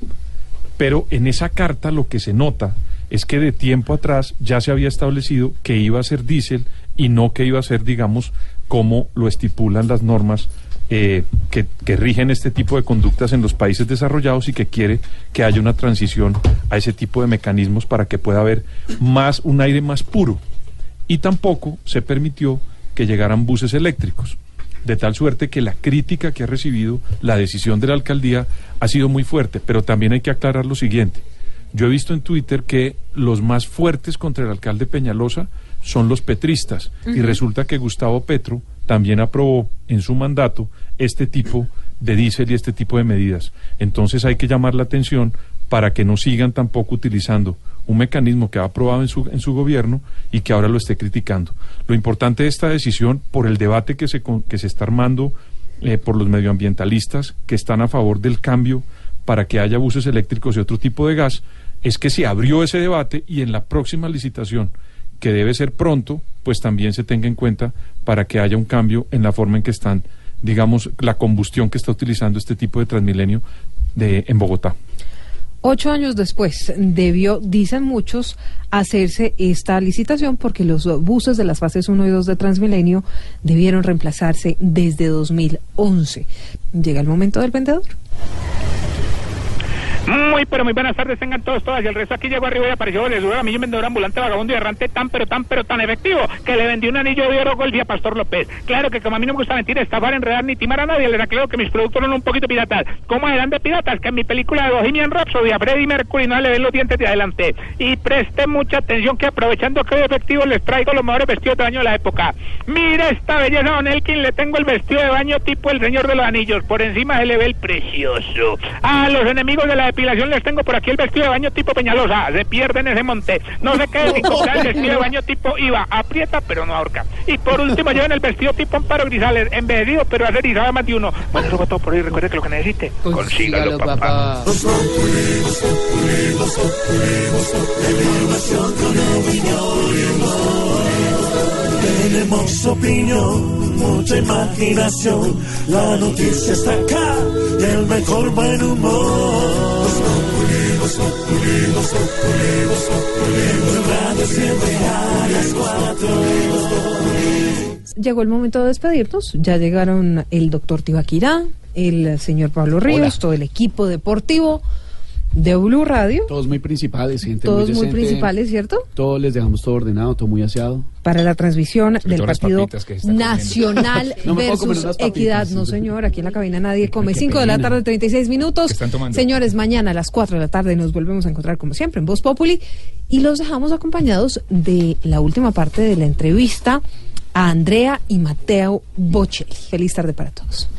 Speaker 9: pero en esa carta lo que se nota es que de tiempo atrás ya se había establecido que iba a ser diésel y no que iba a ser, digamos, como lo estipulan las normas eh, que, que rigen este tipo de conductas en los países desarrollados y que quiere que haya una transición a ese tipo de mecanismos para que pueda haber más un aire más puro. Y tampoco se permitió que llegaran buses eléctricos de tal suerte que la crítica que ha recibido la decisión de la alcaldía ha sido muy fuerte, pero también hay que aclarar lo siguiente. Yo he visto en Twitter que los más fuertes contra el alcalde Peñalosa son los petristas y resulta que Gustavo Petro también aprobó en su mandato este tipo de diésel y este tipo de medidas. Entonces hay que llamar la atención para que no sigan tampoco utilizando un mecanismo que ha aprobado en su, en su gobierno y que ahora lo esté criticando. Lo importante de esta decisión, por el debate que se, que se está armando eh, por los medioambientalistas que están a favor del cambio para que haya buses eléctricos y otro tipo de gas, es que se abrió ese debate y en la próxima licitación, que debe ser pronto, pues también se tenga en cuenta para que haya un cambio en la forma en que están, digamos, la combustión que está utilizando este tipo de Transmilenio de, en Bogotá.
Speaker 5: Ocho años después debió, dicen muchos, hacerse esta licitación porque los buses de las fases 1 y 2 de Transmilenio debieron reemplazarse desde 2011. Llega el momento del vendedor.
Speaker 28: Muy, pero muy buenas tardes, tengan todos, todas. Y el resto aquí llegó arriba y apareció les a mí vendedor ambulante, vagabundo y errante tan, pero tan, pero tan efectivo que le vendí un anillo de oro Golfia a Pastor López. Claro que como a mí no me gusta mentir, estafar, enredar ni timar a nadie, les aclaro que mis productos son un poquito piratas. ¿Cómo eran de piratas? Que en mi película de Bohemian Rhapsody a Freddie Mercury no le ven los dientes de adelante. Y presten mucha atención que aprovechando que hoy efectivo les traigo los mejores vestidos de baño de la época. Mire esta belleza, Don Elkin, le tengo el vestido de baño tipo el señor de los anillos. Por encima se le ve el precioso. A los enemigos de la depilación les tengo por aquí el vestido de baño tipo Peñalosa. Se pierden ese monte. No se queden sin comprar el vestido de baño tipo IVA. Aprieta, pero no ahorca. Y por último, lleven el vestido tipo Amparo Grisales. Envejecido, pero hacer a más de uno. Bueno, eso fue todo por hoy. Recuerde que lo que necesite, consígalo, papá.
Speaker 2: Tenemos opinión, mucha imaginación. La noticia está acá y el mejor buen humor. Radio siempre a las cuatro.
Speaker 5: Llegó el momento de despedirnos. Ya llegaron el doctor Tibaquirá, el señor Pablo Ríos,
Speaker 7: Hola.
Speaker 5: todo el equipo deportivo de Blue Radio.
Speaker 7: Todos muy principales, gente
Speaker 5: Todos muy
Speaker 7: decente.
Speaker 5: principales, ¿cierto?
Speaker 7: Todos les dejamos todo ordenado, todo muy aseado.
Speaker 5: Para la transmisión del Partido. Nacional
Speaker 10: No
Speaker 5: versus Equidad. No, señor, aquí en la cabina nadie come.
Speaker 10: qué
Speaker 5: 5 de la tarde, 36 minutos.
Speaker 10: ¿Qué están tomando?
Speaker 5: Señores, mañana a las 4 de la tarde nos volvemos a encontrar como siempre en Voz Populi y los dejamos acompañados de la última parte de la entrevista a Andrea y Mateo Bocelli. Feliz tarde para todos.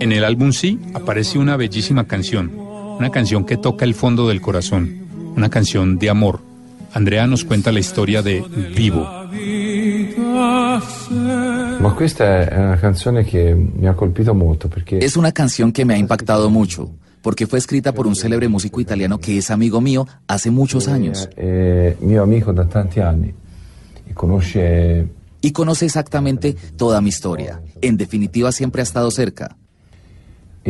Speaker 10: En el álbum Sí aparece una bellísima canción, una canción que toca el fondo del corazón, una canción de amor. Andrea nos cuenta la historia de Vivo.
Speaker 20: Es una canción que me ha impactado mucho, porque fue escrita por un célebre músico italiano que es amigo mío hace muchos años.
Speaker 19: è mio amico da tanti anni e conosce
Speaker 20: Y conoce exactamente toda mi historia. En definitiva, siempre ha estado cerca.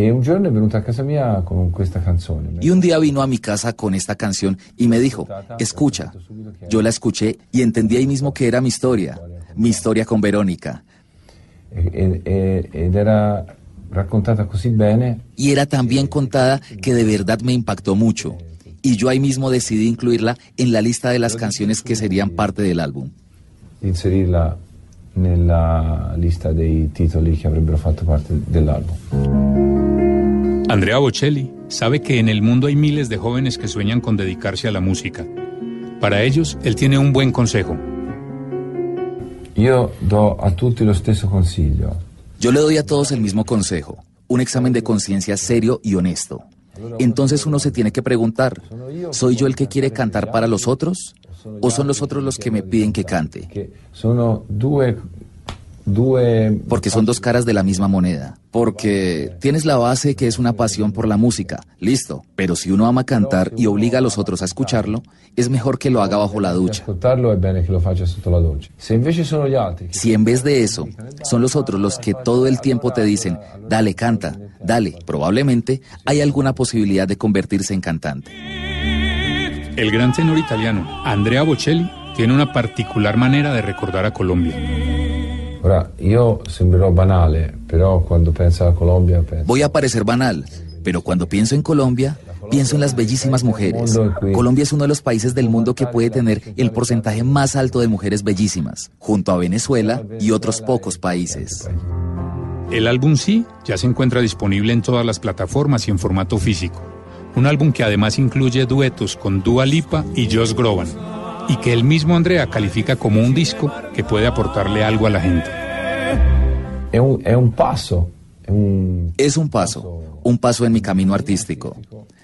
Speaker 19: E un giorno è venuto a casa mia con questa canzone.
Speaker 20: Y un día vino a mi casa con esta canción y me dijo, escucha. Yo la escuché y entendí ahí mismo que era mi historia, mi historia con Verónica.
Speaker 19: E- e- ed era raccontata così bene
Speaker 20: Y era tan bien contada que de verdad me impactó mucho. Y yo ahí mismo decidí incluirla en la lista de las canciones que serían parte del álbum.
Speaker 19: inserirla nella lista dei titoli che avrebbero fatto parte dell'album.
Speaker 10: Andrea Bocelli sabe que en el mundo hay miles de jóvenes que sueñan con dedicarse a la música. Para ellos, él tiene un buen consejo.
Speaker 19: Io do a tutti lo stesso consiglio.
Speaker 20: Yo le doy a todos el mismo consejo, un examen de conciencia serio y honesto. Entonces uno se tiene que preguntar, ¿soy yo el que quiere cantar para los otros? ¿O son los otros los que me piden que cante?
Speaker 19: Due, due
Speaker 20: Porque son dos caras de la misma moneda. Porque tienes la base que es una pasión por la música, listo. Pero si uno ama cantar y obliga a los otros a escucharlo, es mejor que lo haga bajo la ducha. Si en vez de eso son los otros los que todo el tiempo te dicen, dale, canta, dale, probablemente hay alguna posibilidad de convertirse en cantante.
Speaker 10: El gran tenor italiano Andrea Bocelli tiene una particular manera de recordar a Colombia.
Speaker 19: Ora, io sembrerò banale, però quando penso alla Colombia penso
Speaker 20: Voy a parecer banal, pero cuando pienso en Colombia, pienso en las bellísimas mujeres. Colombia es uno de los países del mundo que puede tener el porcentaje más alto de mujeres bellísimas, junto a Venezuela y otros pocos países.
Speaker 10: El álbum Sí ya se encuentra disponible en todas las plataformas y en formato físico. Un álbum que además incluye duetos con Dua Lipa y Josh Groban, y que el mismo Andrea califica como un disco que puede aportarle algo a la gente.
Speaker 19: è un, un,
Speaker 20: Es un paso, un paso en mi camino artístico.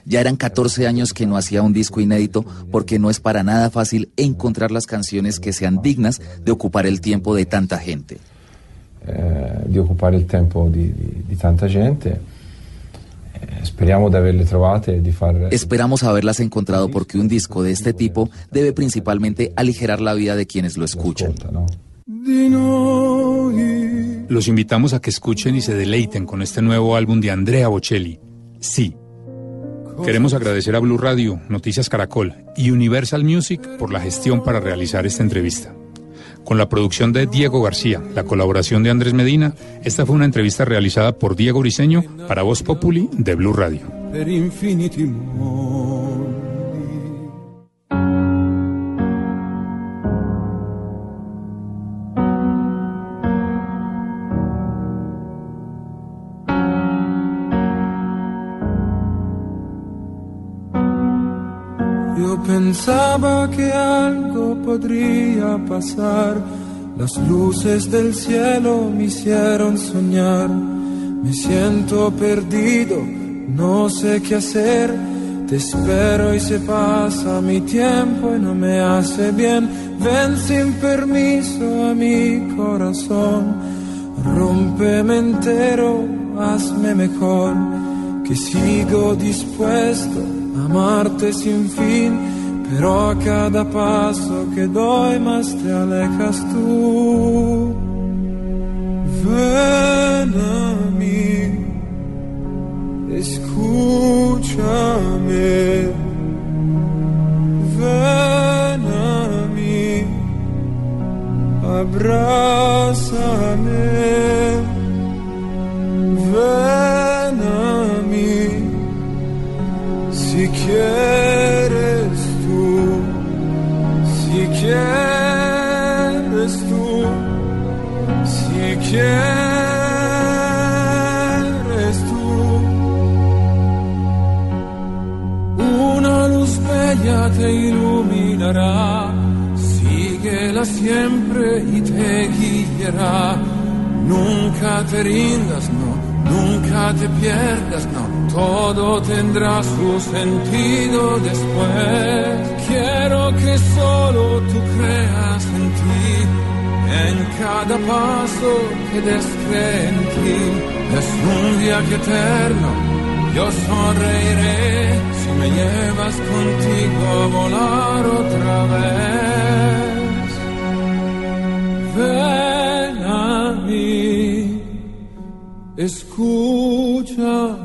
Speaker 20: Ya eran 14 años que no hacía un disco inédito porque no es para nada fácil encontrar las canciones que sean dignas de ocupar el tiempo de tanta gente.
Speaker 19: eh, il tempo di, di- di tanta gente. Speriamo di averle trovate e di far
Speaker 20: Esperamos haberlas encontrado porque un disco de este tipo debe principalmente aligerar la vida de quienes lo escuchan.
Speaker 10: Los invitamos a que escuchen y se deleiten con este nuevo álbum de Andrea Bocelli. Sí. Queremos agradecer a Blue Radio, Noticias Caracol y Universal Music por la gestión para realizar esta entrevista. Con la producción de Diego García, la colaboración de Andrés Medina, esta fue una entrevista realizada por Diego Briseño para Voz Populi de Blue Radio.
Speaker 29: Pensaba que algo podría pasar, las luces del cielo me hicieron soñar, me siento perdido, no sé qué hacer, te espero y se pasa mi tiempo y no me hace bien, ven sin permiso a mi corazón, rompeme entero, hazme mejor, que sigo dispuesto a amarte sin fin, pero a cada paso que doy más te alejas tú. Ven a mí, escúchame. Ven a mí, abrázame. Ven a si quieres quieres tú. Una luz bella te iluminará, síguela siempre y te guiará. Nunca te rindas, no, nunca te pierdas, no, todo tendrá su sentido después. Quiero que solo tú creas en ti en cada paso que des cree en ti. Es un viaje eterno, yo sonreiré si me llevas contigo a volar otra vez. Ven a mí, escúchame.